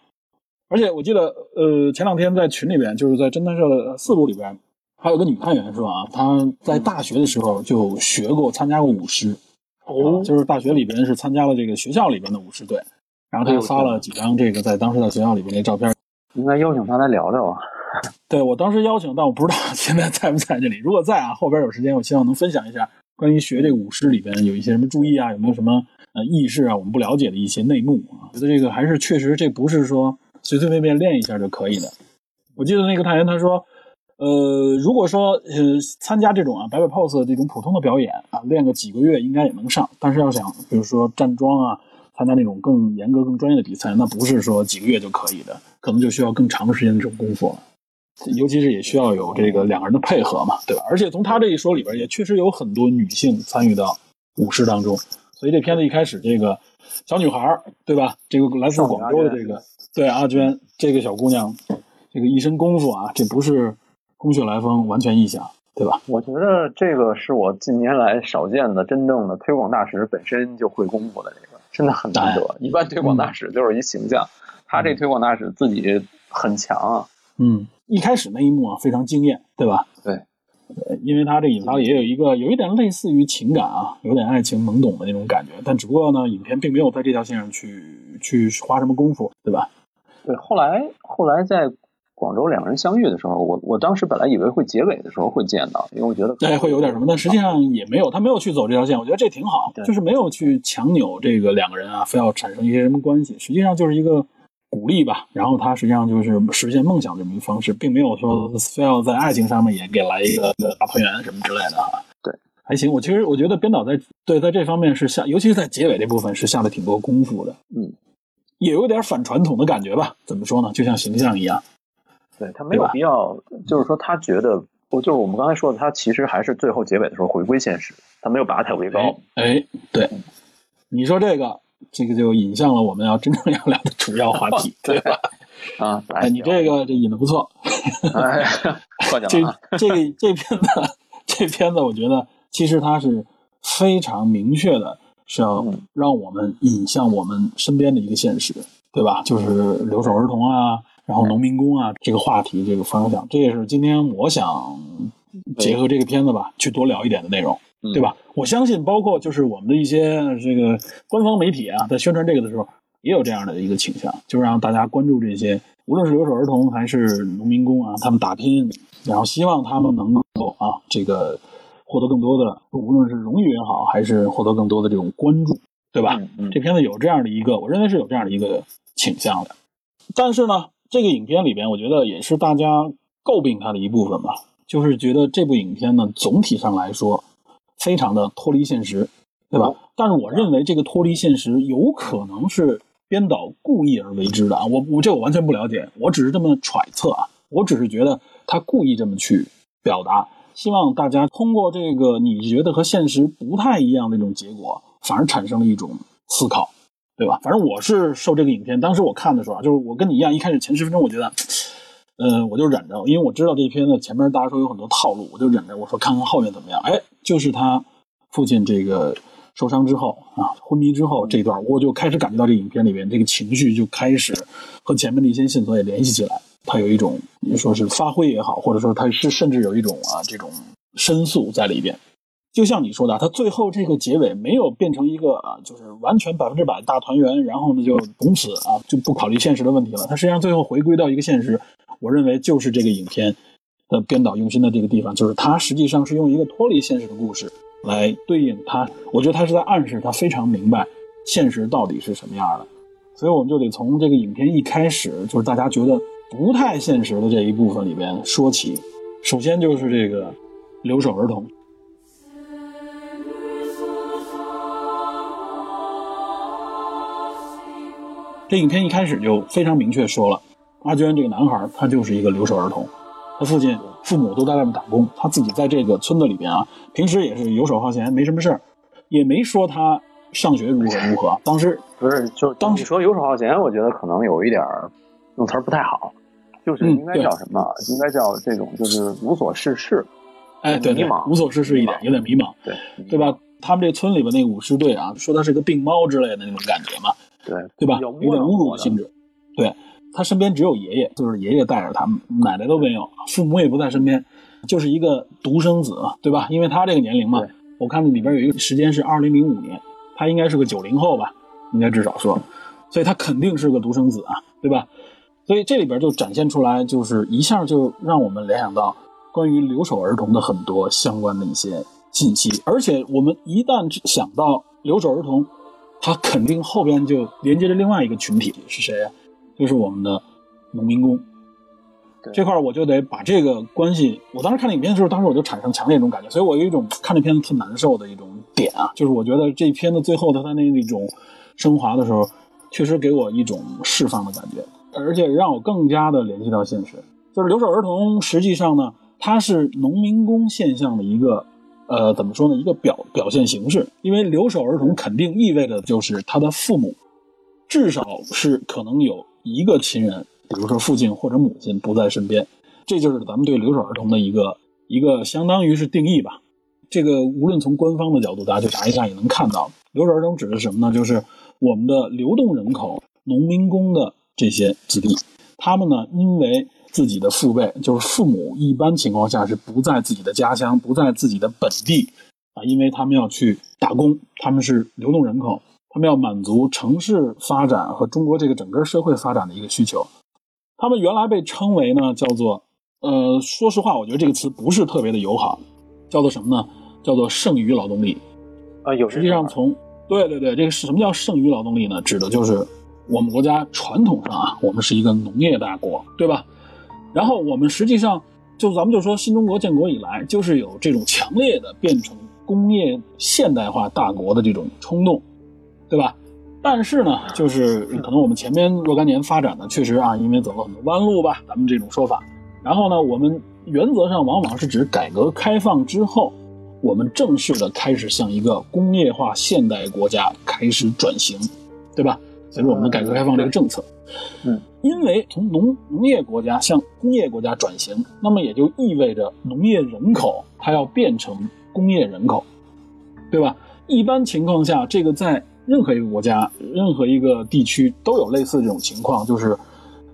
S2: 而且我记得，呃，前两天在群里边，就是在侦探社的四部里边，还有个女探员是吧？她在大学的时候就学过、参加过舞狮。哦，就是大学里边是参加了这个学校里边的舞狮队，然后她就发了几张这个在当时在学校里边的照片。
S3: 应该邀请她来聊聊啊。
S2: 对我当时邀请，但我不知道现在在不在这里。如果在啊，后边有时间，我希望能分享一下关于学这个舞狮里边有一些什么注意啊，有没有什么。意识啊，我们不了解的一些内幕啊，觉得这个还是确实，这不是说随随便便练一下就可以的。我记得那个探员他说，呃，如果说呃参加这种啊摆摆 pose 这种普通的表演啊，练个几个月应该也能上。但是要想，比如说站桩啊，参加那种更严格、更专业的比赛，那不是说几个月就可以的，可能就需要更长时间的这种功夫了。尤其是也需要有这个两个人的配合嘛，对吧？而且从他这一说里边，也确实有很多女性参与到舞狮当中。所以这片子一开始，这个小女孩儿，对吧？这个来自广州的这个，对阿娟这个小姑娘，这个一身功夫啊，这不是空穴来风，完全臆想，对吧？
S3: 我觉得这个是我近年来少见的真正的推广大使本身就会功夫的这个，真的很难得。一般推广大使就是一形象，他这推广大使自己很强啊。
S2: 嗯，一开始那一幕啊，非常惊艳，对吧？因为它这引发也有一个有一点类似于情感啊，有点爱情懵懂的那种感觉，但只不过呢，影片并没有在这条线上去去花什么功夫，对吧？
S3: 对，后来后来在广州两个人相遇的时候，我我当时本来以为会结尾的时候会见到，因为我觉得
S2: 对会有点什么，但实际上也没有，他没有去走这条线，我觉得这挺好，就是没有去强扭这个两个人啊，非要产生一些什么关系，实际上就是一个。鼓励吧，然后他实际上就是实现梦想这么一个方式，并没有说非要在爱情上面也给来一个大团圆什么之类的哈。
S3: 对，
S2: 还行。我其实我觉得编导在对在这方面是下，尤其是在结尾这部分是下了挺多功夫的。
S3: 嗯，
S2: 也有点反传统的感觉吧？怎么说呢？就像形象一样，
S3: 对他没有必要，就是说他觉得，我就是我们刚才说的，他其实还是最后结尾的时候回归现实，他没有拔太为高。
S2: 哎，哎对，你说这个，这个就引向了我们要真正要聊的主要话题，*laughs* 对吧？
S3: 啊，
S2: 哎，你这个这引的不错，*laughs* 这。这个这片子这片子，我觉得其实它是非常明确的，是要
S3: 嗯
S2: 让我们引向我们身边的一个现实，对吧？就是留守儿童啊，然后农民工啊这个话题这个方向，这也是今天我想结合这个片子吧，去多聊一点的内容。
S3: 嗯
S2: 对吧？我相信，包括就是我们的一些这个官方媒体啊，在宣传这个的时候，也有这样的一个倾向，就是让大家关注这些，无论是留守儿童还是农民工啊，他们打拼，然后希望他们能够啊，这个获得更多的，无论是荣誉也好，还是获得更多的这种关注，对吧？
S3: 嗯嗯
S2: 这片子有这样的一个，我认为是有这样的一个倾向的。但是呢，这个影片里边，我觉得也是大家诟病它的一部分吧，就是觉得这部影片呢，总体上来说，非常的脱离现实，对吧？但是我认为这个脱离现实有可能是编导故意而为之的啊，我我这我完全不了解，我只是这么揣测啊，我只是觉得他故意这么去表达，希望大家通过这个你觉得和现实不太一样的这种结果，反而产生了一种思考，对吧？反正我是受这个影片，当时我看的时候啊，就是我跟你一样，一开始前十分钟我觉得。呃，我就忍着，因为我知道这片子前面大家说有很多套路，我就忍着，我说看看后面怎么样。哎，就是他父亲这个受伤之后啊，昏迷之后这一段，我就开始感觉到这影片里边这个情绪就开始和前面的一些线索也联系起来，他有一种你说是发挥也好，或者说他是甚至有一种啊这种申诉在里边。就像你说的，他最后这个结尾没有变成一个啊，就是完全百分之百大团圆，然后呢就从此啊就不考虑现实的问题了。他实际上最后回归到一个现实，我认为就是这个影片的编导用心的这个地方，就是它实际上是用一个脱离现实的故事来对应它。我觉得它是在暗示他非常明白现实到底是什么样的，所以我们就得从这个影片一开始，就是大家觉得不太现实的这一部分里边说起。首先就是这个留守儿童。这影片一开始就非常明确说了，阿娟这个男孩他就是一个留守儿童，他父亲父母都在外面打工，他自己在这个村子里边啊，平时也是游手好闲，没什么事儿，也没说他上学如何如何。当时
S3: 不是，就
S2: 当
S3: 你说游手好闲，我觉得可能有一点儿用词儿不太好，就是
S2: 嗯
S3: 应该叫什么？应该叫这种就是无所事事，
S2: 哎，对对
S3: 迷茫，
S2: 无所事事一点，有点迷茫，
S3: 对
S2: 对？吧？他们这村里边那个舞狮队啊，说他是个病猫之类的那种感觉嘛，
S3: 对
S2: 对吧？
S3: 有
S2: 有点侮辱性质。对他身边只有爷爷，就是爷爷带着他，奶奶都没有，父母也不在身边，就是一个独生子，对吧？因为他这个年龄嘛，我看里边有一个时间是二零零五年，他应该是个九零后吧，应该至少说，所以他肯定是个独生子啊，对吧？所以这里边就展现出来，就是一下就让我们联想到关于留守儿童的很多相关的一些信息，而且我们一旦想到留守儿童，他肯定后边就连接着另外一个群体是谁呀、就是我们的农民工。这块我就得把这个关系，我当时看影片的时候，当时我就产生强烈一种感觉，所以我有一种看这片子特难受的一种点啊，就是我觉得这片子最后的它那那种升华的时候，确实给我一种释放的感觉，而且让我更加的联系到现实。就是留守儿童，实际上呢，它是农民工现象的一个，呃，怎么说呢？一个表表现形式。因为留守儿童肯定意味着就是他的父母，至少是可能有一个亲人，比如说父亲或者母亲不在身边，这就是咱们对留守儿童的一个一个相当于是定义吧。这个无论从官方的角度，大家去查一下也能看到，留守儿童指的是什么呢？就是我们的流动人口、农民工的这些子弟，他们呢因为自己的父辈，就是父母，一般情况下是不在自己的家乡，不在自己的本地啊，因为他们要去打工，他们是流动人口，他们要满足城市发展和中国这个整个社会发展的一个需求。他们原来被称为呢，叫做呃，说实话，我觉得这个词不是特别的友好，叫做什么呢？叫做剩余劳动力。
S3: 啊，有
S2: 实际上从对对对，这个是什么叫剩余劳动力呢？指的就是我们国家传统上啊，我们是一个农业大国，对吧？然后我们实际上就咱们就说新中国建国以来，就是有这种强烈的变成工业现代化大国的这种冲动，对吧？但是呢，就是可能我们前面若干年发展呢，确实啊，因为走了很多弯路吧，咱们这种说法，然后呢，我们原则上往往是指改革开放之后，我们正式的开始向一个工业化现代国家开始转型，对吧？随着我们的改革开放这个政策，
S3: 嗯，
S2: 因为从农农业国家向工业国家转型，那么也就意味着农业人口它要变成工业人口，对吧？一般情况下，这个在任何一个国家、任何一个地区都有类似这种情况，就是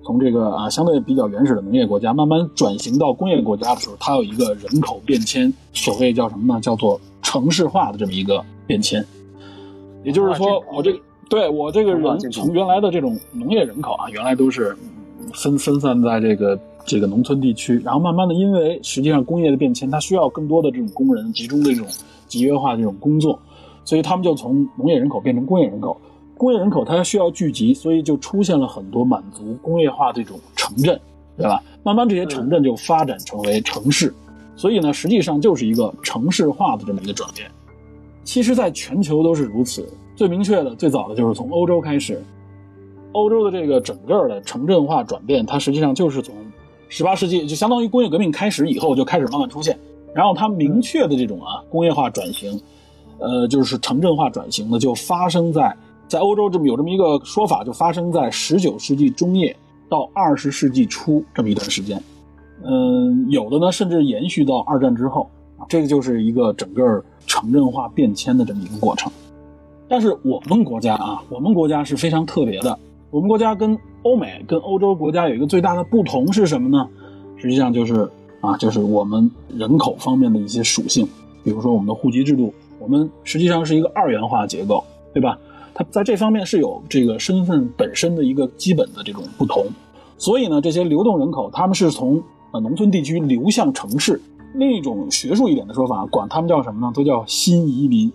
S2: 从这个啊相对比较原始的农业国家慢慢转型到工业国家的时候，它有一个人口变迁，所谓叫什么呢？叫做城市化的这么一个变迁。也就是说，我这个对我这个人从原来的这种农业人口啊，原来都是嗯分分散在这个这个农村地区，然后慢慢的，因为实际上工业的变迁，它需要更多的这种工人集中的这种集约化这种工作，所以他们就从农业人口变成工业人口。工业人口它需要聚集，所以就出现了很多满足工业化这种城镇，对吧？慢慢这些城镇就发展成为城市，所以呢，实际上就是一个城市化的这么一个转变。其实，在全球都是如此。最明确的、最早的就是从欧洲开始，欧洲的这个整个的城镇化转变，它实际上就是从十八世纪，就相当于工业革命开始以后就开始慢慢出现。然后它明确的这种啊工业化转型，呃，就是城镇化转型呢，就发生在在欧洲这么有这么一个说法，就发生在19世纪中叶到20世纪初这么一段时间。嗯，有的呢甚至延续到二战之后，这个就是一个整个城镇化变迁的这么一个过程。但是我们国家啊，我们国家是非常特别的。我们国家跟欧美、跟欧洲国家有一个最大的不同是什么呢？实际上就是啊，就是我们人口方面的一些属性，比如说我们的户籍制度，我们实际上是一个二元化结构，对吧？它在这方面是有这个身份本身的一个基本的这种不同。所以呢，这些流动人口他们是从呃农村地区流向城市。另一种学术一点的说法，管他们叫什么呢？都叫新移民。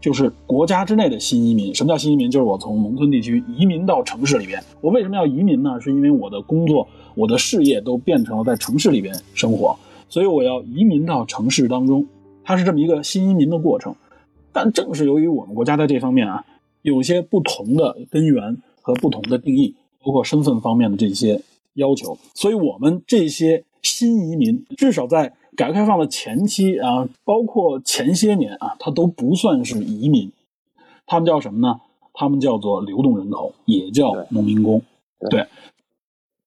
S2: 就是国家之内的新移民。什么叫新移民？就是我从农村地区移民到城市里边。我为什么要移民呢？是因为我的工作、我的事业都变成了在城市里边生活，所以我要移民到城市当中。它是这么一个新移民的过程。但正是由于我们国家在这方面啊，有些不同的根源和不同的定义，包括身份方面的这些要求，所以我们这些新移民至少在。改革开放的前期啊，包括前些年啊，他都不算是移民，他们叫什么呢？他们叫做流动人口，也叫农民工。对，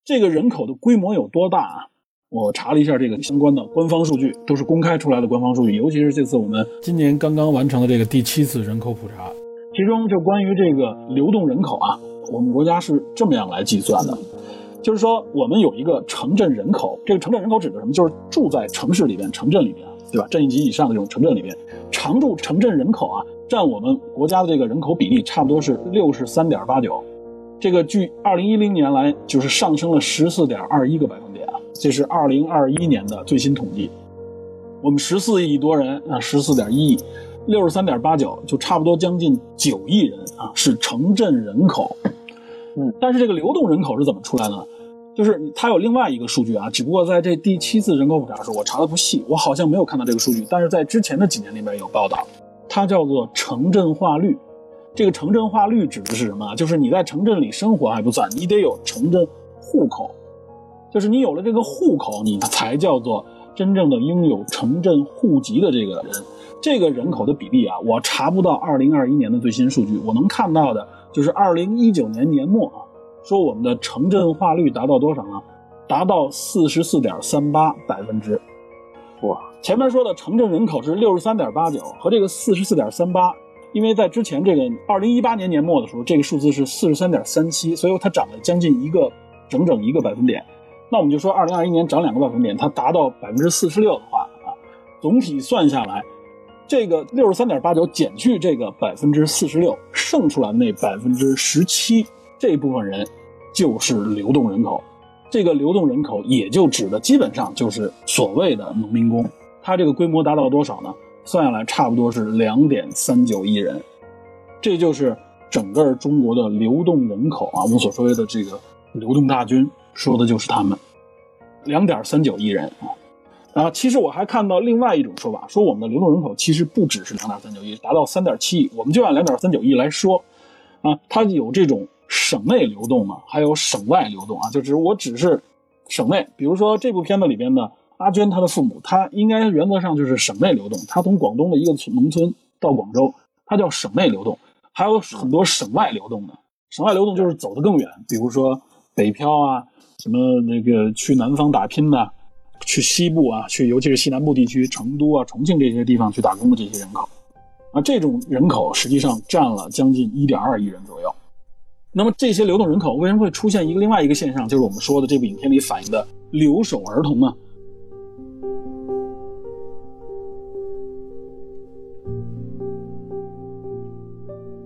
S2: 这个人口的规模有多大啊？我查了一下这个相关的官方数据，都是公开出来的官方数据。尤其是这次我们
S5: 今年刚刚完成的这个第七次人口普查，
S2: 其中就关于这个流动人口啊，我们国家是这么样来计算的。就是说，我们有一个城镇人口，这个城镇人口指的什么？就是住在城市里边、城镇里边，对吧？镇一级以上的这种城镇里边，常住城镇人口啊，占我们国家的这个人口比例差不多是六十三点八九。这个距二零一零年来就是上升了十四点二一个百分点，这是二零二一年的最新统计。我们十四亿多人啊，十四点一亿，六十三点八九，就差不多将近九亿人啊，是城镇人口。
S3: 嗯，
S2: 但是这个流动人口是怎么出来呢？就是它有另外一个数据啊，只不过在这第七次人口普查的时候，我查的不细，我好像没有看到这个数据。但是在之前的几年里面有报道，它叫做城镇化率。这个城镇化率指的是什么？就是你在城镇里生活还不算，你得有城镇户口，就是你有了这个户口，你才叫做真正的拥有城镇户籍的这个人。这个人口的比例啊，我查不到二零二一年的最新数据，我能看到的就是二零一九年年末啊，说我们的城镇化率达到多少呢？达到四十四点三八百分之。
S3: 哇，
S2: 前面说的城镇人口是六十三点八九，和这个四十四点三八，因为在之前这个二零一八年年末的时候，这个数字是四十三点三七，所以它涨了将近一个整整一个百分点。那我们就说二零二一年涨两个百分点，它达到百分之四十六的话啊，总体算下来，这个六十三点八九减去这个百分之四十六，剩出来那百分之十七这部分人就是流动人口。这个流动人口也就指的基本上就是所谓的农民工，它这个规模达到了多少呢？算下来差不多是两点三九亿人，这就是整个中国的流动人口啊。我们所说的这个流动大军，说的就是他们，两点三九亿人啊。然后其实我还看到另外一种说法，说我们的流动人口其实不只是两点三九亿，达到三点七亿。我们就按两点三九亿来说，啊，它有这种。省内流动嘛，还有省外流动啊，就只我只是省内，比如说这部片子里边的阿娟她的父母，她应该原则上就是省内流动，她从广东的一个农村到广州，她叫省内流动，还有很多省外流动的。省外流动就是走得更远，比如说北漂啊，什么那个去南方打拼的，去西部啊，去尤其是西南部地区，成都啊、重庆这些地方去打工的这些人口，啊，这种人口实际上占了将近一点二亿人左右。那么这些流动人口为什么会出现一个另外一个现象，就是我们说的这部影片里反映的留守儿童呢？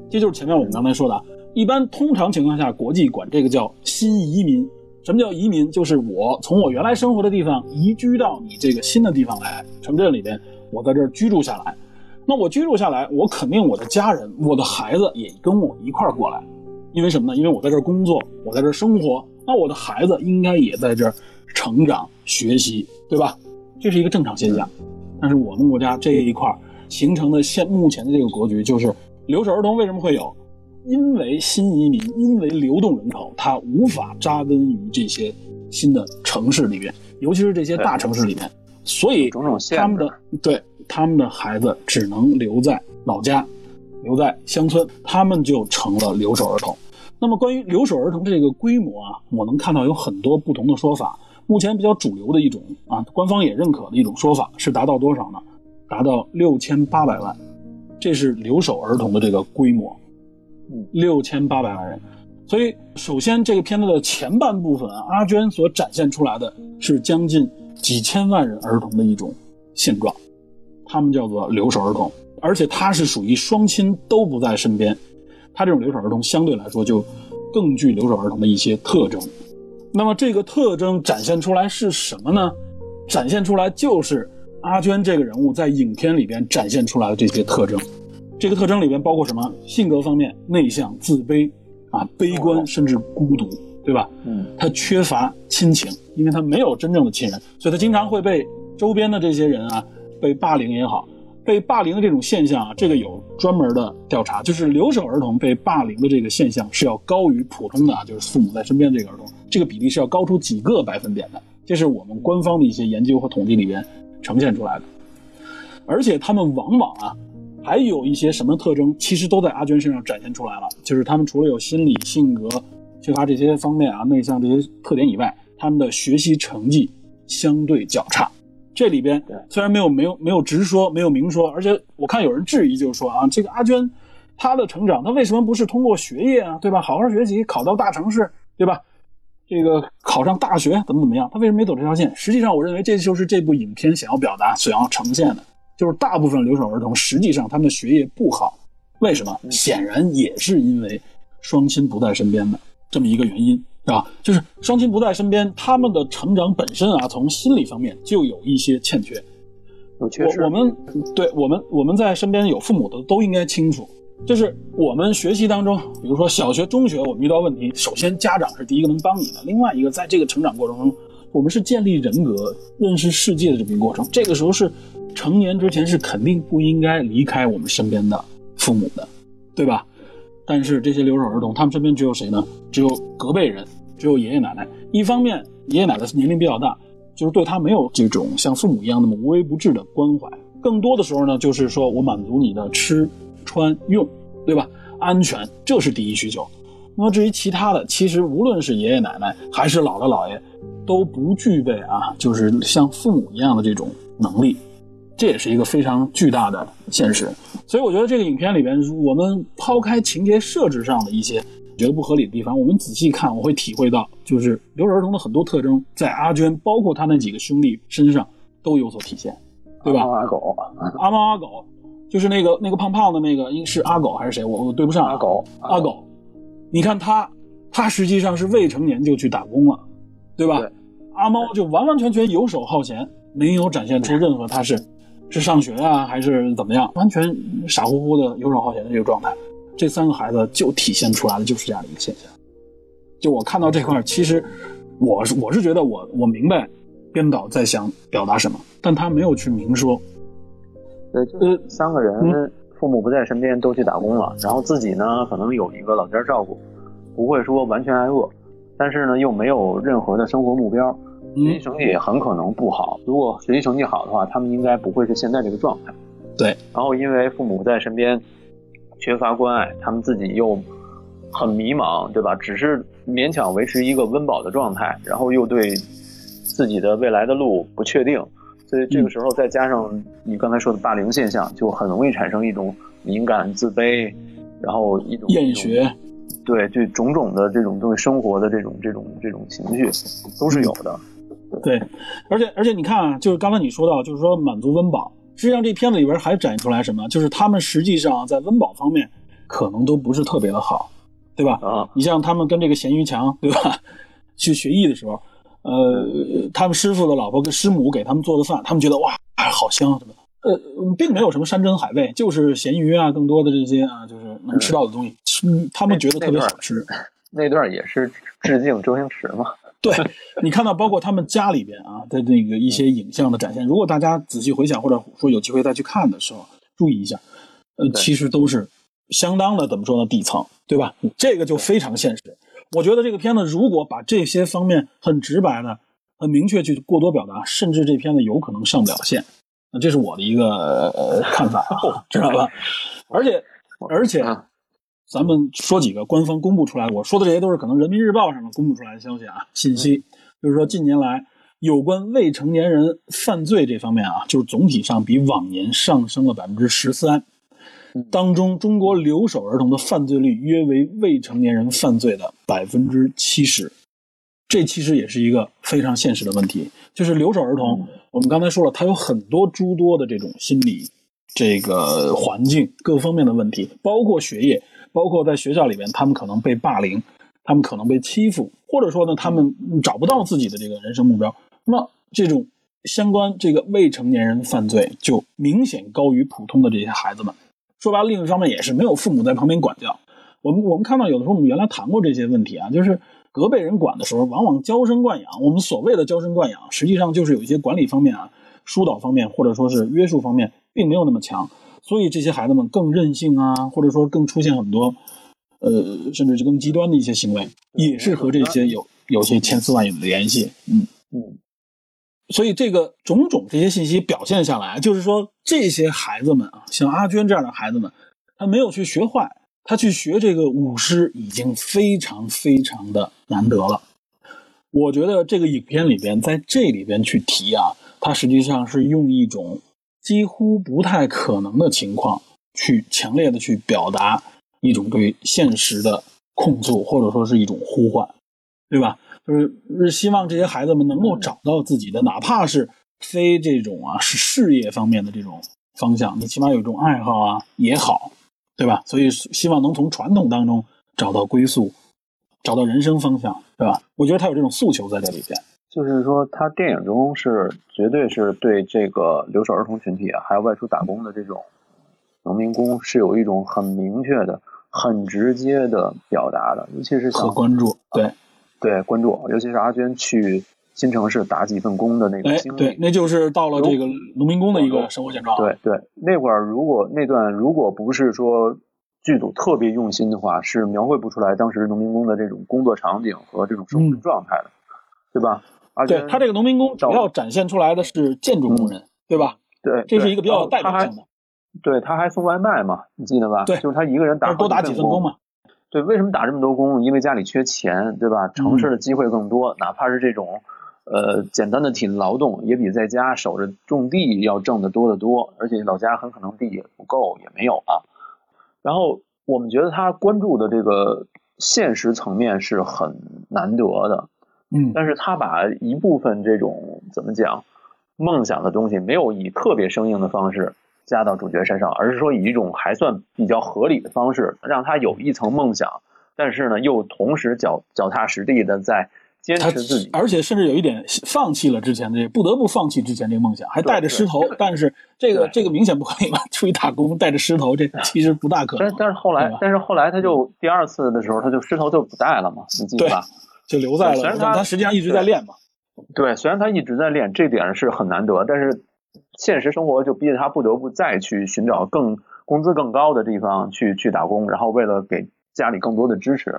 S2: 这就是前面我们刚才说的，一般通常情况下，国际管这个叫新移民。什么叫移民？就是我从我原来生活的地方移居到你这个新的地方来，城镇里边，我在这儿居住下来。那我居住下来，我肯定我的家人、我的孩子也跟我一块儿过来。因为什么呢？因为我在这儿工作，我在这儿生活，那我的孩子应该也在这儿成长、学习，对吧？这是一个正常现象。但是我们国家这一块儿形成的现目前的这个格局，就是留守儿童为什么会有？因为新移民，因为流动人口，他无法扎根于这些新的城市里面，尤其是这些大城市里面，所以他们的对他们的孩子只能留在老家，留在乡村，他们就成了留守儿童。那么关于留守儿童这个规模啊，我能看到有很多不同的说法。目前比较主流的一种啊，官方也认可的一种说法是达到多少呢？达到六千八百万，这是留守儿童的这个规模。六千八百万人。所以，首先这个片子的前半部分，阿娟所展现出来的是将近几千万人儿童的一种现状，他们叫做留守儿童，而且他是属于双亲都不在身边，他这种留守儿童相对来说就更具留守儿童的一些特征。那么这个特征展现出来是什么呢？展现出来就是阿娟这个人物在影片里边展现出来的这些特征。这个特征里边包括什么？性格方面内向、自卑，啊，悲观，甚至孤独，对吧？
S3: 嗯，
S2: 他缺乏亲情，因为他没有真正的亲人，所以他经常会被周边的这些人啊被霸凌也好，被霸凌的这种现象啊，这个有专门的调查，就是留守儿童被霸凌的这个现象是要高于普通的啊，就是父母在身边这个儿童，这个比例是要高出几个百分点的，这是我们官方的一些研究和统计里边呈现出来的，而且他们往往啊。还有一些什么特征，其实都在阿娟身上展现出来了。就是他们除了有心理、性格缺乏这些方面啊，内向这些特点以外，他们的学习成绩相对较差。这里边虽然没有没有没有直说，没有明说，而且我看有人质疑，就是说啊，这个阿娟她的成长，她为什么不是通过学业啊，对吧？好好学习，考到大城市，对吧？这个考上大学怎么怎么样？她为什么没走这条线？实际上，我认为这就是这部影片想要表达、想要呈现的。就是大部分留守儿童，实际上他们的学业不好，为什么？显然也是因为双亲不在身边的这么一个原因，啊，就是双亲不在身边，他们的成长本身啊，从心理方面就有一些欠缺。
S3: 有缺失。
S2: 我我们对我们我们在身边有父母的都应该清楚，就是我们学习当中，比如说小学、中学，我们遇到问题，首先家长是第一个能帮你的，另外一个在这个成长过程中，我们是建立人格、认识世界的这么一个过程，这个时候是。成年之前是肯定不应该离开我们身边的父母的，对吧？但是这些留守儿童，他们身边只有谁呢？只有隔辈人，只有爷爷奶奶。一方面，爷爷奶奶年龄比较大，就是对他没有这种像父母一样那么无微不至的关怀。更多的时候呢，就是说我满足你的吃、穿、用，对吧？安全，这是第一需求。那么至于其他的，其实无论是爷爷奶奶还是姥姥姥爷，都不具备啊，就是像父母一样的这种能力。这也是一个非常巨大的现实，所以我觉得这个影片里边，我们抛开情节设置上的一些觉得不合理的地方，我们仔细看，我会体会到，就是留守儿童的很多特征，在阿娟，包括他那几个兄弟身上都有所体现，对吧？
S3: 阿狗，
S2: 阿猫阿狗，就是那个那个胖胖的那个，应是阿狗还是谁？我我对不上。
S3: 阿狗，
S2: 阿狗，你看他，他实际上是未成年就去打工了，对吧？
S3: 对
S2: 阿猫就完完全全游手好闲，没有展现出任何他是。是上学啊，还是怎么样？完全傻乎乎的游手好闲的这个状态，这三个孩子就体现出来的就是这样的一个现象。就我看到这块其实我是我是觉得我我明白编导在想表达什么，但他没有去明说。
S3: 呃，就是三个人父母不在身边，都去打工了，然后自己呢可能有一个老家照顾，不会说完全挨饿，但是呢又没有任何的生活目标，学习成绩也很可能不好。如果学习成绩好的话，他们应该不会是现在这个状态。
S2: 对，
S3: 然后因为父母在身边缺乏关爱，他们自己又很迷茫，对吧？只是勉强维持一个温饱的状态，然后又对自己的未来的路不确定，所以这个时候再加上你刚才说的霸凌现象，就很容易产生一种敏感、自卑，然后一种
S2: 厌学，
S3: 对，对种种的这种对生活的这种这种这种情绪都是有的。
S2: 对，而且而且你看啊，就是刚才你说到，就是说满足温饱，实际上这片子里边还展现出来什么？就是他们实际上在温饱方面可能都不是特别的好，对吧？
S3: 啊，
S2: 你像他们跟这个咸鱼强，对吧？*laughs* 去学艺的时候，呃，他们师傅的老婆跟师母给他们做的饭，他们觉得哇，哎好香什么的。呃，并没有什么山珍海味，就是咸鱼啊，更多的这些啊，就是能吃到的东西，嗯，他们觉得特别好吃。
S3: 那段也是致敬周星驰嘛。*laughs*
S2: 对你看到，包括他们家里边啊的那个一些影像的展现，如果大家仔细回想，或者说有机会再去看的时候，注意一下，呃，其实都是相当的怎么说呢，底层，对吧？这个就非常现实。我觉得这个片子如果把这些方面很直白的、很明确去过多表达，甚至这片子有可能上不了线。那这是我的一个呃看法，知道吧？*laughs* 而且而且
S3: 嗯，
S2: 咱们说几个官方公布出来，我说的这些都是可能人民日报上面公布出来的消息啊，信息，就是说近年来有关未成年人犯罪这方面啊，就是总体上比往年上升了百分之十三。当中，中国留守儿童的犯罪率约为未成年人犯罪的百分之七十，这其实也是一个非常现实的问题。就是留守儿童，我们刚才说了，他有很多诸多的这种心理、这个环境各方面的问题，包括学业，包括在学校里边，他们可能被霸凌，他们可能被欺负，或者说呢，他们找不到自己的这个人生目标。那这种相关这个未成年人犯罪就明显高于普通的这些孩子们。说白了，另一方面也是没有父母在旁边管教。我们我们看到有的时候我们原来谈过这些问题啊，就是隔辈人管的时候，往往娇生惯养。我们所谓的娇生惯养，实际上就是有一些管理方面啊、疏导方面或者说是约束方面并没有那么强，所以这些孩子们更任性啊，或者说更出现很多呃，甚至是更极端的一些行为，也是和这些有有些千丝万缕的联系。嗯。
S3: 嗯，
S2: 所以这个种种这些信息表现下来，就是说这些孩子们啊，像阿娟这样的孩子们，他没有去学坏，他去学这个舞狮已经非常非常的难得了。我觉得这个影片里边，在这里边去提啊，它实际上是用一种几乎不太可能的情况，去强烈的去表达一种对现实的控诉，或者说是一种呼唤，对吧？就是是希望这些孩子们能够找到自己的，哪怕是非这种啊是事业方面的这种方向，你起码有一种爱好啊也好，对吧？所以希望能从传统当中找到归宿，找到人生方向，对吧？我觉得他有这种诉求在这里边。
S3: 就是说，他电影中是绝对是对这个留守儿童群体啊，还有外出打工的这种农民工，是有一种很明确的、很直接的表达的，尤其是像
S2: 和关注，对，
S3: 对关注，尤其是阿娟去新城市打几份工的那个
S2: 哎
S3: 经，历。
S2: 对，那就是到了这个农民工的一个生活现状。
S3: 对对，那会儿如果那段如果不是说剧组特别用心的话，是描绘不出来当时农民工的这种工作场景和这种生活
S2: 嗯
S3: 状态的，对吧？阿娟
S2: 对他这个农民工主要展现出来的是建筑工人，对吧？
S3: 对，
S2: 这是一个比较有代表性的，
S3: 对，他还送外卖嘛，你记得吧？
S2: 对
S3: 就是他一个人打
S2: 多打几份工嘛。
S3: 对，为什么打这么多工？因为家里缺钱，对吧？城
S2: 嗯
S3: 市的机会更多，哪怕是这种，呃，简单的体力劳动，也比在家守着种地要挣得多得多。而且老家很可能地也不够，也没有啊。然后我们觉得他关注的这个现实层面是很难得的，
S2: 嗯，
S3: 但是他把一部分这种怎么讲梦想的东西，没有以特别生硬的方式加到主角身上，而是说以一种还算比较合理的方式，让他有一层梦想，但是呢，又同时脚脚踏实地的在坚持自己。
S2: 而且甚至有一点放弃了之前的这，不得不放弃之前这个梦想，还带着狮头。但是这个这个明显不合理吧？出去打工带着狮头，这其实不大可能
S3: 但是，但是后来，但是后来他就第二次的时候，他就狮头就不带了嘛，你记得吧？
S2: 就留在了。
S3: 对虽然他
S2: 他实际上一直在练嘛。
S3: 对，虽然他一直在练，这点是很难得，但是现实生活就逼着他不得不再去寻找更工资更高的地方去去打工，然后为了给家里更多的支持，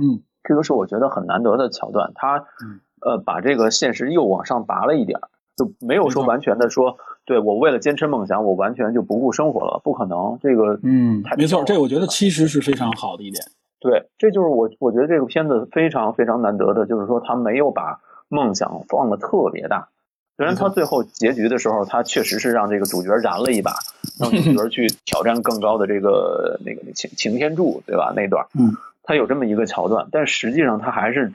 S2: 嗯，
S3: 这个是我觉得很难得的桥段。他
S2: 嗯
S3: 呃，把这个现实又往上拔了一点儿，就没有说完全的说，对我为了坚持梦想，我完全就不顾生活了，不可能。这个，
S2: 嗯，没错，这我觉得其实是非常好的一点。
S3: 对，这就是我我觉得这个片子非常非常难得的，就是说他没有把梦想放的特别大。虽然他最后结局的时候，他确实是让这个主角燃了一把，让主角去挑战更高的这个那个擎擎天柱，对吧？那段，
S2: 嗯，
S3: 他有这么一个桥段，但实际上他还是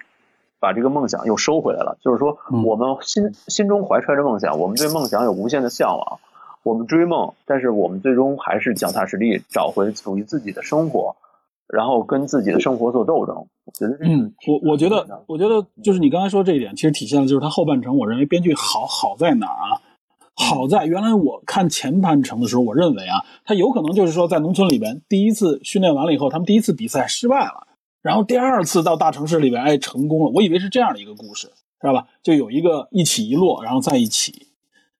S3: 把这个梦想又收回来了。就是说，
S2: 嗯
S3: 我们心心中怀揣着梦想，我们对梦想有无限的向往，我们追梦，但是我们最终还是脚踏实地，找回属于自己的生活，然后跟自己的生活做斗争。我觉得
S2: 嗯我我觉得，我觉得就是你刚才说这一点，其实体现了就是他后半程，我认为编剧好好在哪儿啊？好在原来我看前半程的时候，我认为啊，他有可能就是说在农村里边第一次训练完了以后，他们第一次比赛失败了，然后第二次到大城市里边哎成功了。我以为是这样的一个故事，知道吧？就有一个一起一落，然后在一起。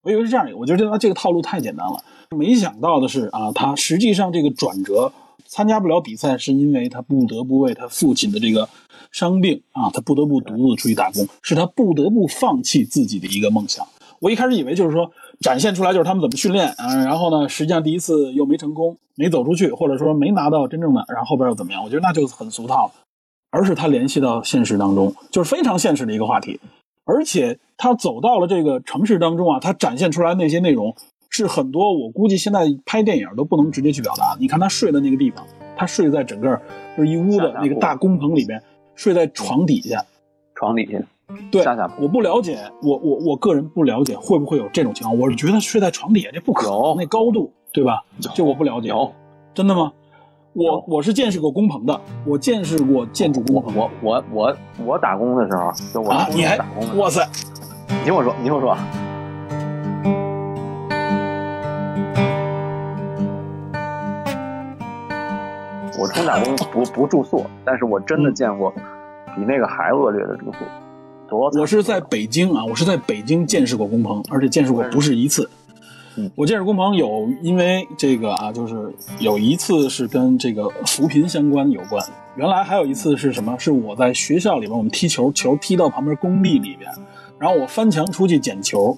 S2: 我以为是这样一个，我觉得他这个套路太简单了。没想到的是啊，他实际上这个转折，参加不了比赛，是因为他不得不为他父亲的这个伤病啊，他不得不独自出去打工，是他不得不放弃自己的一个梦想。我一开始以为就是说展现出来就是他们怎么训练啊，然后呢，实际上第一次又没成功，没走出去，或者说没拿到真正的，然后后边又怎么样？我觉得那就很俗套了。而是他联系到现实当中，就是非常现实的一个话题。而且他走到了这个城市当中啊，他展现出来那些内容是很多我估计现在拍电影都不能直接去表达。你看他睡的那个地方，他睡在整个就是一屋的那个大工棚里边，睡在床底下。
S3: 床底下，
S2: 对我不了解，我我我个人不了解会不会有这种情况。我是觉得睡在床底下这不可能，那高度对吧？这我不了解。
S3: 有
S2: 真的吗？我我是见识过工棚的，我见识过建筑工棚。
S3: 我我我我打工的时候，就我
S2: 啊，你还
S3: 打工的时候，
S2: 哇塞！
S3: 你听我说，你听我说，我初中打工不不住宿，但是我真的
S2: 嗯
S3: 见过比那个还恶劣的住宿。多
S2: 我是在北京啊，我是在北京见识过工棚，而且见识过不是一次
S3: 嗯。
S2: 我见识工棚有，因为这个啊，就是有一次是跟这个扶贫相关有关。原来还有一次是什么？是我在学校里边，我们踢球，球踢到旁边工地里边，然后我翻墙出去捡球。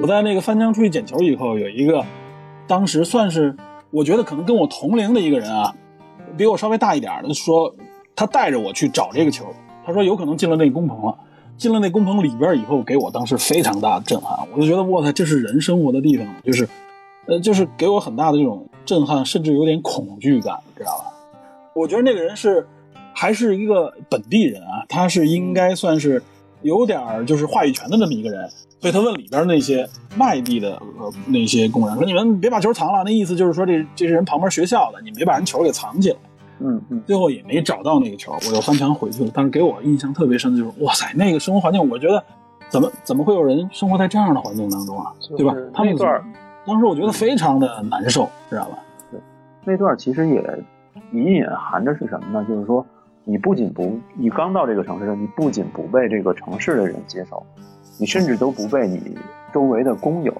S2: 我在那个翻墙出去捡球以后，有一个当时算是我觉得可能跟我同龄的一个人啊，比我稍微大一点的说，他带着我去找这个球，他说有可能进了那工棚了。进了那工棚里边以后，给我当时非常大的震撼，我就觉得哇塞，这是人生活的地方，就是，呃，就是给我很大的这种震撼，甚至有点恐惧感，知道吧？我觉得那个人是还是一个本地人啊，他是应该算是有点就是话语权的那么一个人，所以他问里边那些外地的呃那些工人说：“你们别把球藏了。”那意思就是说这这是人旁边学校的，你别把人球给藏起来。
S3: 嗯嗯，
S2: 最后也没找到那个球，我又翻墙回去了。但是给我印象特别深的就是，哇塞，那个生活环境，我觉得怎么怎么会有人生活在这样的环境当中啊？对吧？他们
S3: 那段
S2: 当时我觉得非常的难受，知道吧？
S3: 对那段其实也隐隐含着是什么呢？就是说，你不仅不，你刚到这个城市，你不仅不被这个城市的人接受，你甚至都不被你周围的工友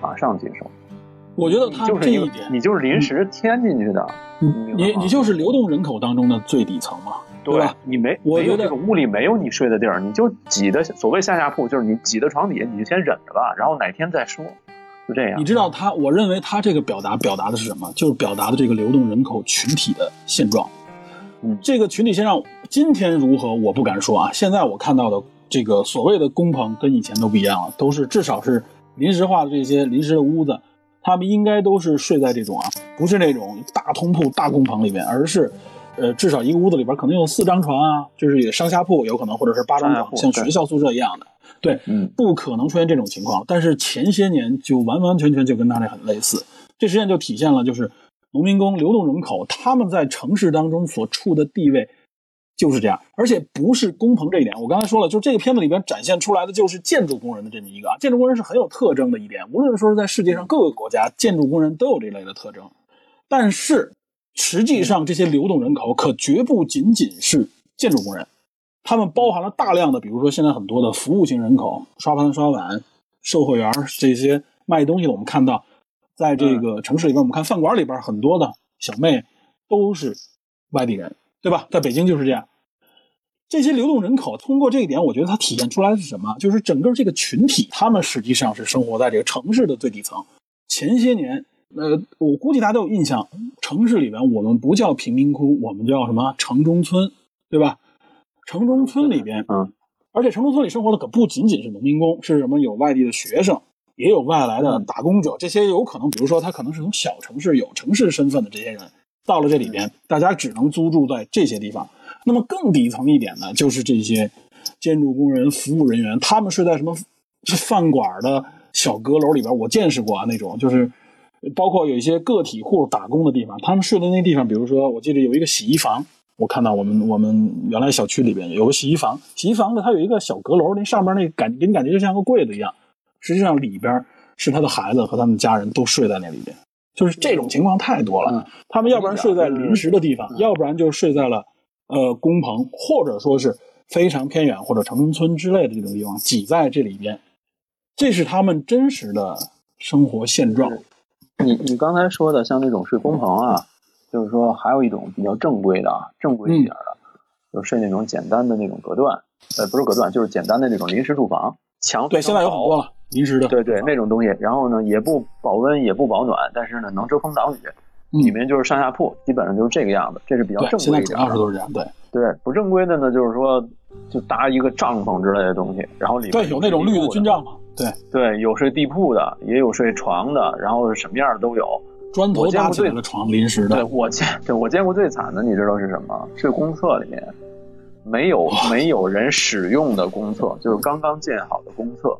S3: 马上接受。
S2: 我觉得他
S3: 就是一个
S2: 这一点，
S3: 你就是临时添进去的，
S2: 你你你就是流动人口当中的最底层嘛，对吧？
S3: 你没
S2: 我觉得
S3: 这个屋里没有你睡的地儿，你就挤的所谓下下铺，就是你挤的床底下，你就先忍着吧，然后哪天再说，就这样
S2: 你。知道他，我认为他这个表达表达的是什么？就是表达的这个流动人口群体的现状。
S3: 嗯
S2: 这个群体现状今天如何我不敢说啊。现在我看到的这个所谓的工棚跟以前都不一样了，都是至少是临时化的这些临时的屋子，他们应该都是睡在这种啊，不是那种大通铺、大工棚里面，而是。呃，至少一个屋子里边可能有四张床啊，就是有上下铺，有可能或者是八张床，像学校宿舍一样的。对，
S3: 嗯，
S2: 不可能出现这种情况。但是前些年就完完全全就跟他这很类似，这实际上就体现了就是农民工流动人口他们在城市当中所处的地位就是这样，而且不是工棚这一点。我刚才说了，就这个片子里边展现出来的就是建筑工人的这么一个啊，建筑工人是很有特征的一点，无论说是在世界上各个国家，建筑工人都有这类的特征，但是实际上这些流动人口可绝不仅仅是建筑工人。他们包含了大量的，比如说现在很多的服务型人口，刷盘刷碗、售货员这些卖东西的，我们看到，在这个城市里边，我们看饭馆里边很多的小妹都是外地人，对吧？在北京就是这样。这些流动人口通过这一点，我觉得它体现出来的是什么？就是整个这个群体，他们实际上是生活在这个城市的最底层。前些年，呃，我估计大家都有印象，城市里边我们不叫贫民窟，我们叫什么城中村，对吧？城中村里边，
S3: 嗯，
S2: 而且城中村里生活的可不仅仅是农民工，是什么有外地的学生，也有外来的打工者，这些有可能，比如说他可能是从小城市有城市身份的这些人，到了这里边，大家只能租住在这些地方。那么更底层一点呢，就是这些建筑工人、服务人员，他们睡在什么饭馆的小阁楼里边，我见识过啊，那种就是包括有一些个体户打工的地方，他们睡的那地方，比如说我记得有一个洗衣房，我看到我们我们原来小区里边有个洗衣房，洗衣房的它有一个小阁楼，那上面那感给你感觉就像个柜子一样，实际上里边是他的孩子和他们家人都睡在那里边，就是这种情况太多了。
S3: 嗯
S2: 他们要不然睡在临时的地方，要不然就睡在了呃工棚，或者说是非常偏远或者城中村之类的这种地方，挤在这里边，这是他们真实的生活现状。
S3: 你你刚才说的像那种睡工棚啊，就是说还有一种比较正规的啊，正规一点的，就睡那种简单的那种隔断，呃，不是隔断，就是简单的那种临时住房，墙
S2: 对，现在有很多
S3: 了。
S2: 了，临时的。
S3: 对对，那种东西，然后呢，也不保温，也不保暖，但是呢，能遮风挡雨。
S2: 嗯
S3: 里面就是上下铺，基本上就是这个样子，这是比较
S2: 对，
S3: 正规一点的。
S2: 要是都是这样。对
S3: 对，不正规的呢，就是说就搭一个帐篷之类的东西，然后里面
S2: 对，有那种绿的军帐篷，对，
S3: 对，有睡地铺的，也有睡床的，然后什么样的都有。
S2: 砖头搭起来
S3: 我见过最
S2: 的床，临时
S3: 对
S2: 的。
S3: 我见，对我见过最惨的，你知道是什么？睡公厕里面没有没有人使用的公厕，就是刚刚建好的公厕，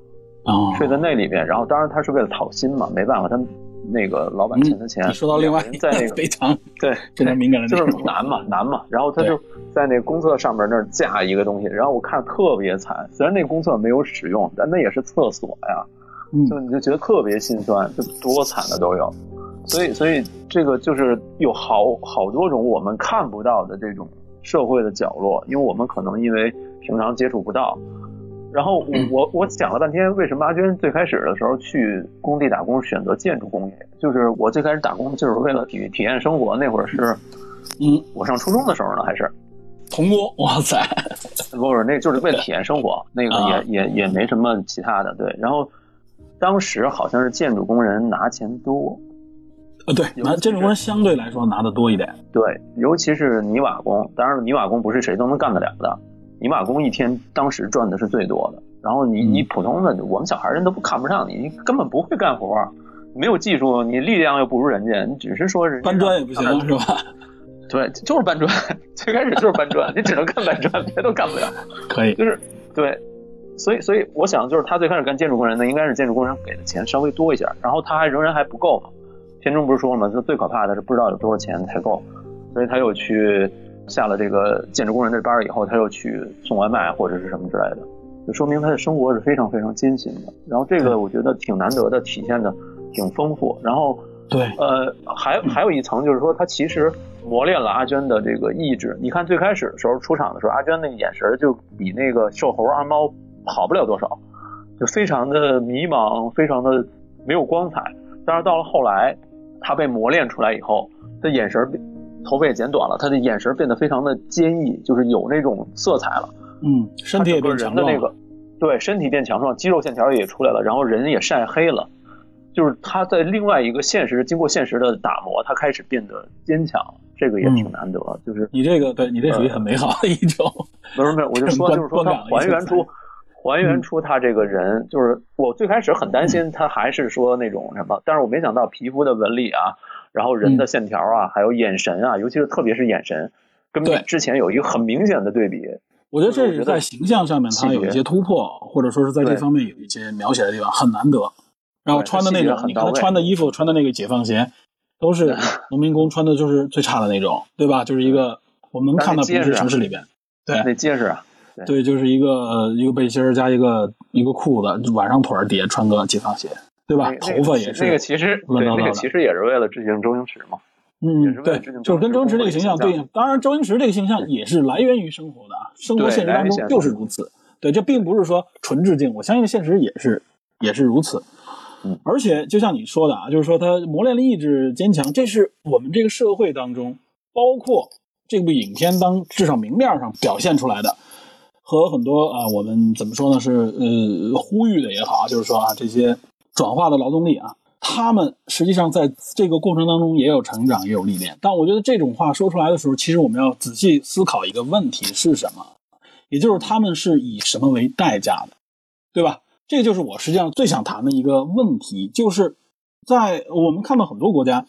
S2: 啊，
S3: 睡在那里边。然后当然他是为了讨薪嘛，没办法，他那个老板欠他钱。
S2: 嗯你说到另外
S3: 在那个 *laughs*
S2: 非常
S3: 对
S2: 非常敏感的
S3: 就是难嘛难嘛，然后他就在那个公厕上面那儿架一个东西，然后我看特别惨，虽然那公厕没有使用，但那也是厕所呀，
S2: 嗯
S3: 就你就觉得特别心酸，就多惨的都有，所以所以这个就是有好好多种我们看不到的这种社会的角落，因为我们可能因为平常接触不到。然后我我我讲了半天，为什么阿娟最开始的时候去工地打工选择建筑工业？就是我最开始打工就是为了体体验生活，那会儿是
S2: 嗯，
S3: 我上初中的时候呢，还是
S2: 铜锅，哇塞，*laughs*
S3: 不是那就是为了体验生活，那个也、
S2: 啊
S3: 也也没什么其他的。对，然后当时好像是建筑工人拿钱多，
S2: 呃，对，
S3: 有
S2: 拿建筑工人相对来说拿的多一点。
S3: 对，尤其是泥瓦工，当然了，泥瓦工不是谁都能干得了的，泥瓦工一天当时赚的是最多的。然后你
S2: 嗯
S3: 你普通的，我们小孩人都不看不上你，你根本不会干活，没有技术，你力量又不如人家，你只是说人家
S2: 搬砖也不行是吧？
S3: 对，就是搬砖，*laughs* 最开始就是搬砖，你只能干搬砖，别都干不了。*laughs*
S2: 可以，
S3: 就是对，所以所以我想，就是他最开始干建筑工人呢，应该是建筑工人给的钱稍微多一些，然后他还仍然还不够嘛。片中不是说了吗？就最可怕的是不知道有多少钱才够，所以他又去下了这个建筑工人这班儿以后，他又去送外卖或者是什么之类的，就说明他的生活是非常非常艰辛的。然后这个我觉得挺难得的，体现的挺丰富。然后
S2: 对，
S3: 呃，还还有一层就是说，他其实磨练了阿娟的这个意志。你看最开始的时候出场的时候，阿娟那眼神就比那个瘦猴阿猫好不了多少，就非常的迷茫，非常的没有光彩。但是到了后来，他被磨练出来以后，他眼神变头发也剪短了，他的眼神变得非常的坚毅，就是有那种色彩了。
S2: 嗯，身体变强壮了。
S3: 人的那个，对，身体变强壮，肌肉线条也出来了，然后人也晒黑了，就是他在另外一个现实，经过现实的打磨，他开始变得坚强，这个也挺难得。就是
S2: 你这个，对你这属于很美好的一种。
S3: 不是不是，我就说就是说他还原出。还原出他这个人，就是我最开始很担
S2: 嗯
S3: 心他还是说那种什么，但是我没想到皮肤的纹理啊，然后人的
S2: 嗯。
S3: 线条啊，还有眼神啊，尤其是特别是眼神，跟之前有一个很明显的对比。
S2: 我觉得这是在形象上面它有一些突破，或者说是在这方面有一些描写的地方很难得。然后穿的那种，
S3: 细节很
S2: 你看他穿的。衣服，穿的那个解放鞋，都是 *laughs* 农民工穿的，就是最差的那种，对吧？就是一个我们能看到平时城市里边，对。
S3: 得结实啊，
S2: 对，就是一个呃一个背心儿加一个一个裤子，晚上腿儿底下穿个解放鞋，对吧？
S3: 那
S2: 头发也是
S3: 那个其实对那个其实也是为了致敬周星驰嘛。
S2: 嗯对就是跟周星驰这个形象对应。当然，周星驰这个形象也是来源于生活的啊，生活现实当中就是如此。对，这并不是说纯致敬，我相信现实也是也是如此。
S3: 嗯，
S2: 而且就像你说的啊，就是说他磨练了意志坚强，这是我们这个社会当中，包括这部影片当至少明面上表现出来的，和很多啊，我们怎么说呢？是呃呼吁的也好，就是说啊，这些转化的劳动力啊，他们实际上在这个过程当中也有成长，也有历练。但我觉得这种话说出来的时候，其实我们要仔细思考一个问题是什么，也就是他们是以什么为代价的，对吧？这就是我实际上最想谈的一个问题，就是在我们看到很多国家，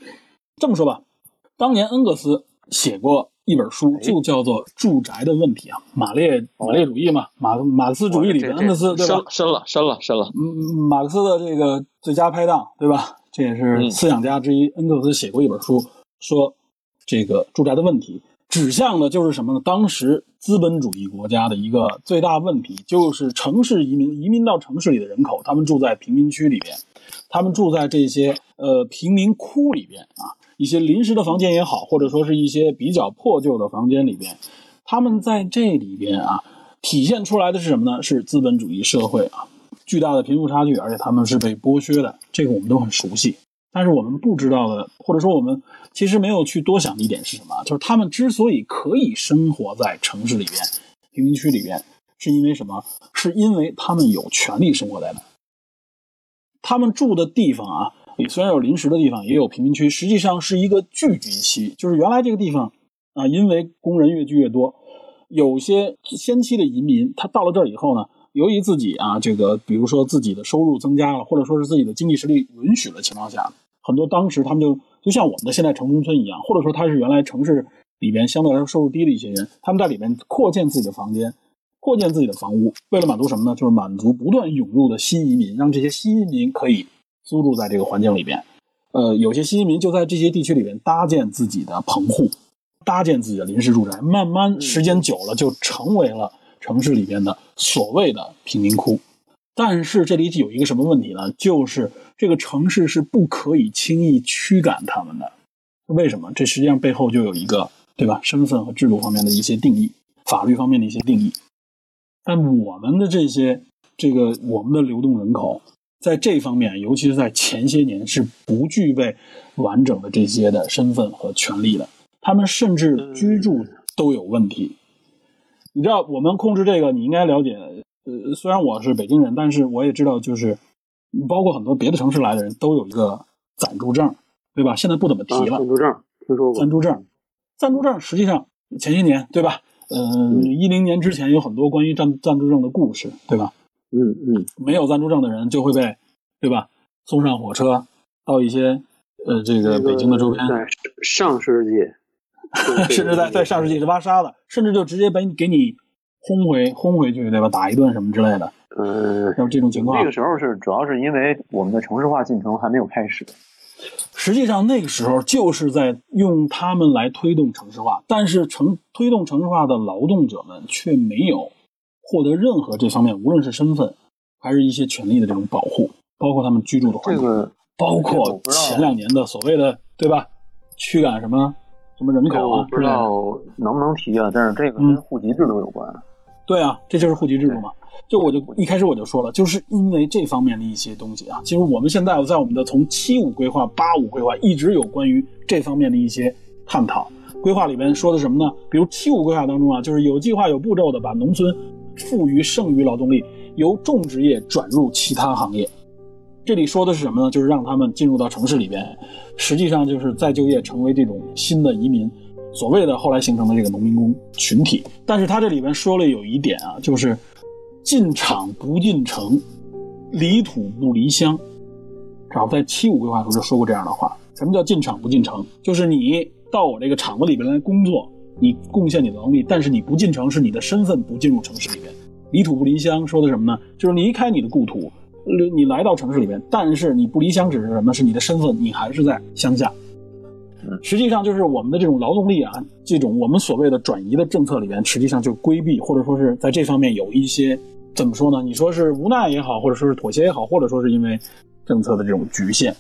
S2: 这么说吧，当年恩格斯写过一本书，就叫做《住宅的问题》啊，马列马列主义嘛，马马克思主义里边，恩格斯对吧？
S6: 深了深了深了，
S2: 嗯，马克思的这个最佳拍档，对吧？这也是思想家之一。恩格斯写过一本书，说这个住宅的问题，指向的就是什么呢？当时资本主义国家的一个最大问题，就是城市移民，移民到城市里的人口，他们住在贫民区里边，他们住在这些呃贫民窟里边啊，一些临时的房间也好，或者说是一些比较破旧的房间里边，他们在这里边啊，体现出来的是什么呢？是资本主义社会啊。巨大的贫富差距，而且他们是被剥削的，这个我们都很熟悉。但是我们不知道的，或者说我们其实没有去多想的一点是什么？就是他们之所以可以生活在城市里边、贫民区里边，是因为什么？是因为他们有权利生活在那。他们住的地方啊，虽然有临时的地方，也有贫民区，实际上是一个聚集区。就是原来这个地方啊，因为工人越聚越多，有些先期的移民，他到了这儿以后呢。由于自己啊，这个比如说自己的收入增加了，或者说是自己的经济实力允许的情况下，很多当时他们就就像我们的现在城中村一样，或者说他是原来城市里边相对来说收入低的一些人，他们在里面扩建自己的房间，扩建自己的房屋，为了满足什么呢？就是满足不断涌入的新移民，让这些新移民可以租住在这个环境里边。呃，有些新移民就在这些地区里边搭建自己的棚户，搭建自己的临时住宅，慢慢时间久了就成为了。城市里边的所谓的贫民窟，但是这里有一个什么问题呢？就是这个城市是不可以轻易驱赶他们的。为什么？这实际上背后就有一个，对吧？身份和制度方面的一些定义，法律方面的一些定义。但我们的这些这个我们的流动人口，在这方面，尤其是在前些年，是不具备完整的这些的身份和权利的。他们甚至居住都有问题。你知道我们控制这个，你应该了解。呃，虽然我是北京人，但是我也知道，就是包括很多别的城市来的人都有一个暂住证，对吧？现在不怎么提了。
S3: 暂住证听说过。
S2: 暂住证，暂住证实际上前些年，对吧？呃，一零年之前有很多关于暂暂住证的故事，对吧？
S3: 嗯嗯。
S2: 没有暂住证的人就会被，对吧？送上火车到一些呃这个北京的周边。
S3: 在上世纪。
S2: 甚至在在上世纪是挖沙的，甚至就直接把你给你轰回轰回去，对吧？打一顿什么之类的。
S3: 呃，
S2: 要这种情况，
S3: 那个时候是主要是因为我们的城市化进程还没有开始。
S2: 实际上那个时候就是在用他们来推动城市化，但是城推动城市化的劳动者们却没有获得任何这方面，无论是身份还是一些权利的这种保护，包括他们居住的环境，
S3: 这个
S2: 包括前两年的所谓的对吧？驱赶什么？什么人口啊？
S3: 不知道能不能提啊？但是这个跟户籍制度有关。
S2: 对啊，这就是户籍制度嘛。就我就一开始我就说了，就是因为这方面的一些东西啊。其实我们现在在我们的从七五规划、八五规划一直有关于这方面的一些探讨。规划里边说的什么呢？比如七五规划当中啊，就是有计划、有步骤的把农村富余剩余劳动力由种植业转入其他行业。这里说的是什么呢？就是让他们进入到城市里边，实际上就是再就业，成为这种新的移民，所谓的后来形成的这个农民工群体。但是他这里边说了有一点啊，就是进厂不进城，离土不离乡。然后在七五规划时候就说过这样的话：什么叫进厂不进城？就是你到我这个厂子里边来工作，你贡献你的能力，但是你不进城，是你的身份不进入城市里面。离土不离乡说的什么呢？就是离开你的故土。你来到城市里面，但是你不离乡，只是什么？是你的身份，你还是在乡下。实际上就是我们的这种劳动力啊，这种我们所谓的转移的政策里面，实际上就规避，或者说是在这方面有一些怎么说呢？你说是无奈也好，或者说是妥协也好，或者说是因为政策的这种局限。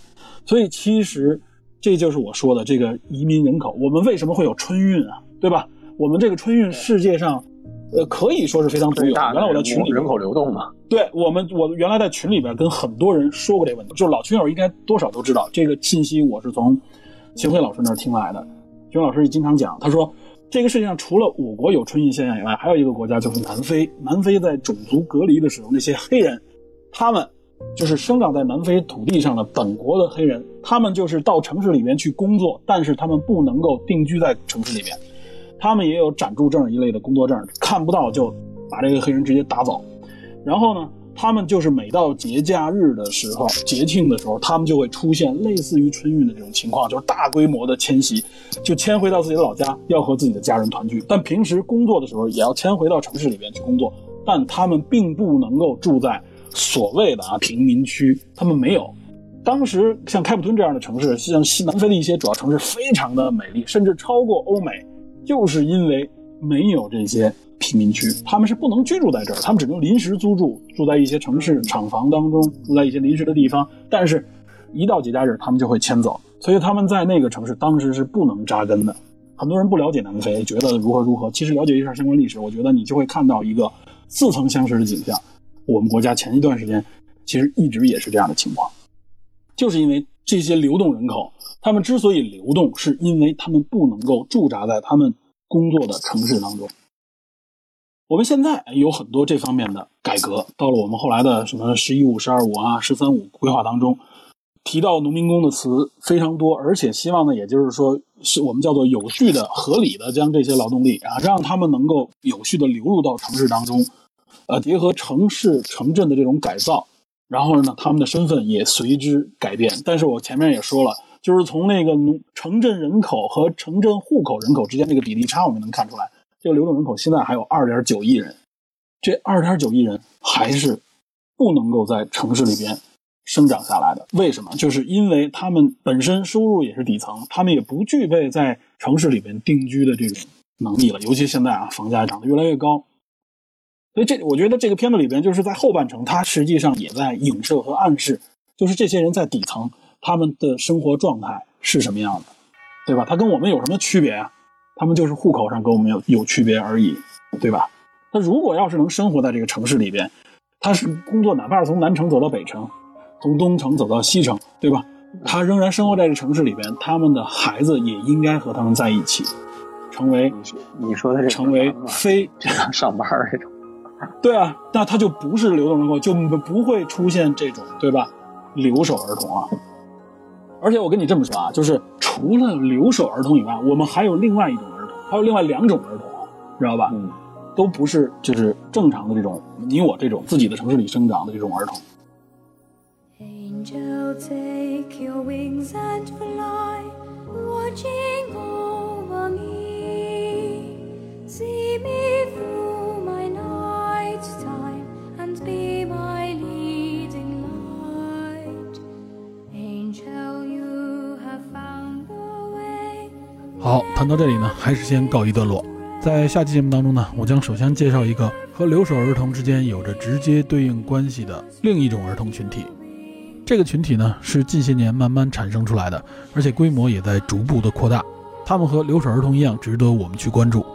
S2: 所以其实这就是我说的这个移民人口，我们为什么会有春运啊？对吧？我们这个春运世界上。呃，可以说是非常独有。原来我在群里
S3: 人口流动嘛，
S2: 对我们，我原来在群里边跟很多人说过这个问题，就是老群友应该多少都知道这个信息，我是从秦晖老师那儿听来的。秦晖老师经常讲，他说这个世界上除了我国有春运现象以外，还有一个国家就是南非。南非在种族隔离的时候，那些黑人，他们就是生长在南非土地上的本国的黑人，他们就是到城市里面去工作，但是他们不能够定居在城市里面，他们也有暂住证一类的工作证，看不到就把这个黑人直接打走。然后呢，他们就是每到节假日的时候、节庆的时候，他们就会出现类似于春运的这种情况，就是大规模的迁徙，就迁回到自己的老家，要和自己的家人团聚。但平时工作的时候，也要迁回到城市里面去工作，但他们并不能够住在所谓的啊贫民区，他们没有。当时像开普敦这样的城市，像西南非的一些主要城市，非常的美丽，甚至超过欧美，就是因为没有这些贫民区，他们是不能居住在这儿，他们只能临时租住，住在一些城市厂房当中，住在一些临时的地方。但是，一到节假日，他们就会迁走，所以他们在那个城市当时是不能扎根的。很多人不了解南非，觉得如何如何，其实了解一下相关历史，我觉得你就会看到一个似曾相识的景象。我们国家前一段时间其实一直也是这样的情况，就是因为这些流动人口，他们之所以流动，是因为他们不能够驻扎在他们工作的城市当中。我们现在有很多这方面的改革，到了我们后来的什么“十一五”“十二五”啊、“十三五”规划当中，提到农民工的词非常多，而且希望呢，也就是说，是我们叫做有序的、合理的将这些劳动力啊，让他们能够有序的流入到城市当中，呃，结合城市城镇的这种改造，然后呢，他们的身份也随之改变。但是我前面也说了，就是从那个农城镇人口和城镇户口人口之间这个比例差，我们能看出来。这个流动人口现在还有二点九亿人，这二点九亿人还是不能够在城市里边生长下来的。为什么？就是因为他们本身收入也是底层，他们也不具备在城市里边定居的这种能力了。尤其现在啊，房价涨得越来越高，所以这我觉得这个片子里边就是在后半程，它实际上也在影射和暗示，就是这些人在底层他们的生活状态是什么样的，对吧？他跟我们有什么区别啊？他们就是户口上跟我们有有区别而已，对吧？他如果要是能生活在这个城市里边，他是工作，哪怕是从南城走到北城，从东城走到西城，对吧？他仍然生活在这个城市里边，他们的孩子也应该和他们在一起，成为
S3: 你说的这
S2: 成为非
S3: 上班儿这种，
S2: 对啊，那他就不是流动人口，就不会出现这种对吧？留守儿童啊。而且我跟你这么说啊，就是除了留守儿童以外，我们还有另外一种儿童，还有另外两种儿童，知道吧？
S3: 嗯，
S2: 都不是就是正常的这种你我这种自己的城市里生长的这种儿童。
S7: Angel, take your wings and fly, watching over me. See me through
S5: 好，谈到这里呢，还是先告一段落。在下期节目当中呢，我将首先介绍一个和留守儿童之间有着直接对应关系的另一种儿童群体。这个群体呢，是近些年慢慢产生出来的，而且规模也在逐步的扩大。他们和留守儿童一样，值得我们去关注。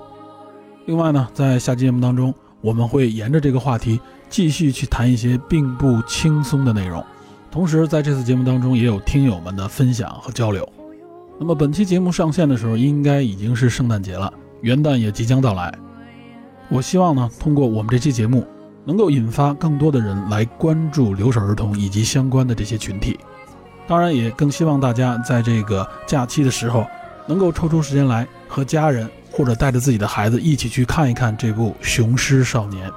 S5: 另外呢，在下期节目当中，我们会沿着这个话题继续去谈一些并不轻松的内容。同时，在这次节目当中，也有听友们的分享和交流。那么本期节目上线的时候，应该已经是圣诞节了，元旦也即将到来。我希望呢，通过我们这期节目，能够引发更多的人来关注留守儿童以及相关的这些群体。当然，也更希望大家在这个假期的时候，能够抽出时间来和家人或者带着自己的孩子一起去看一看这部《雄狮少年》。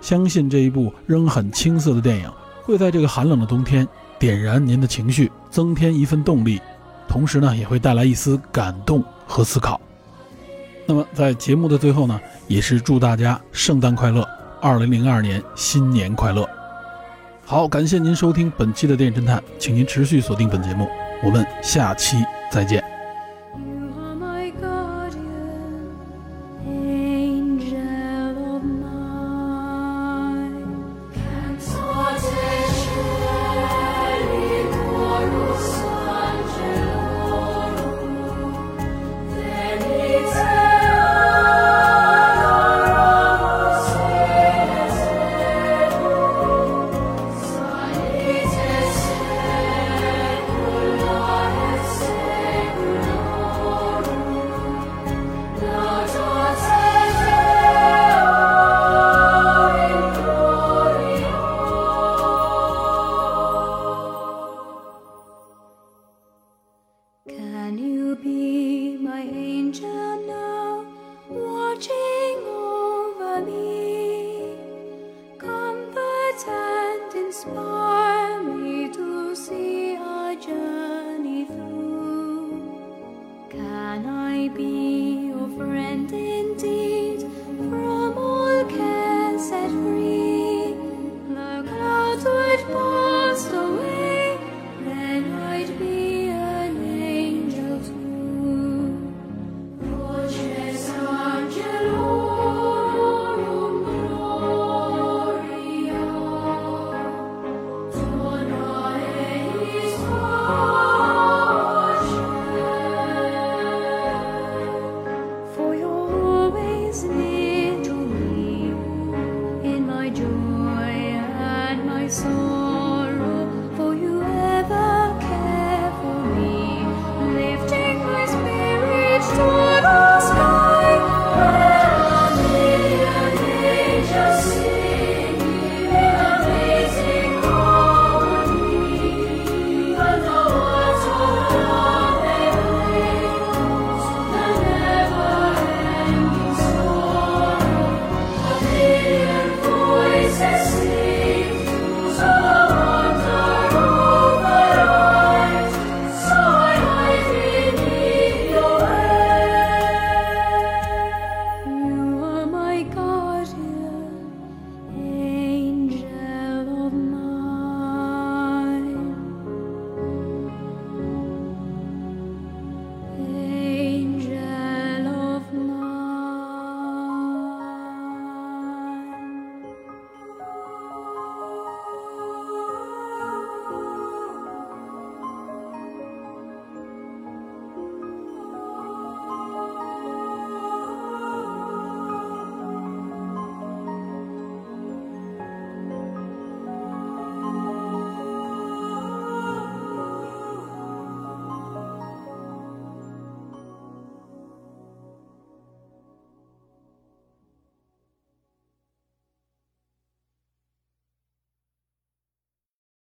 S5: 相信这一部仍很青涩的电影，会在这个寒冷的冬天点燃您的情绪，增添一份动力。同时呢，也会带来一丝感动和思考。那么，在节目的最后呢，也是祝大家圣诞快乐，二零零二年新年快乐。好，感谢您收听本期的电影侦探，请您持续锁定本节目，我们下期再见。Be your friend in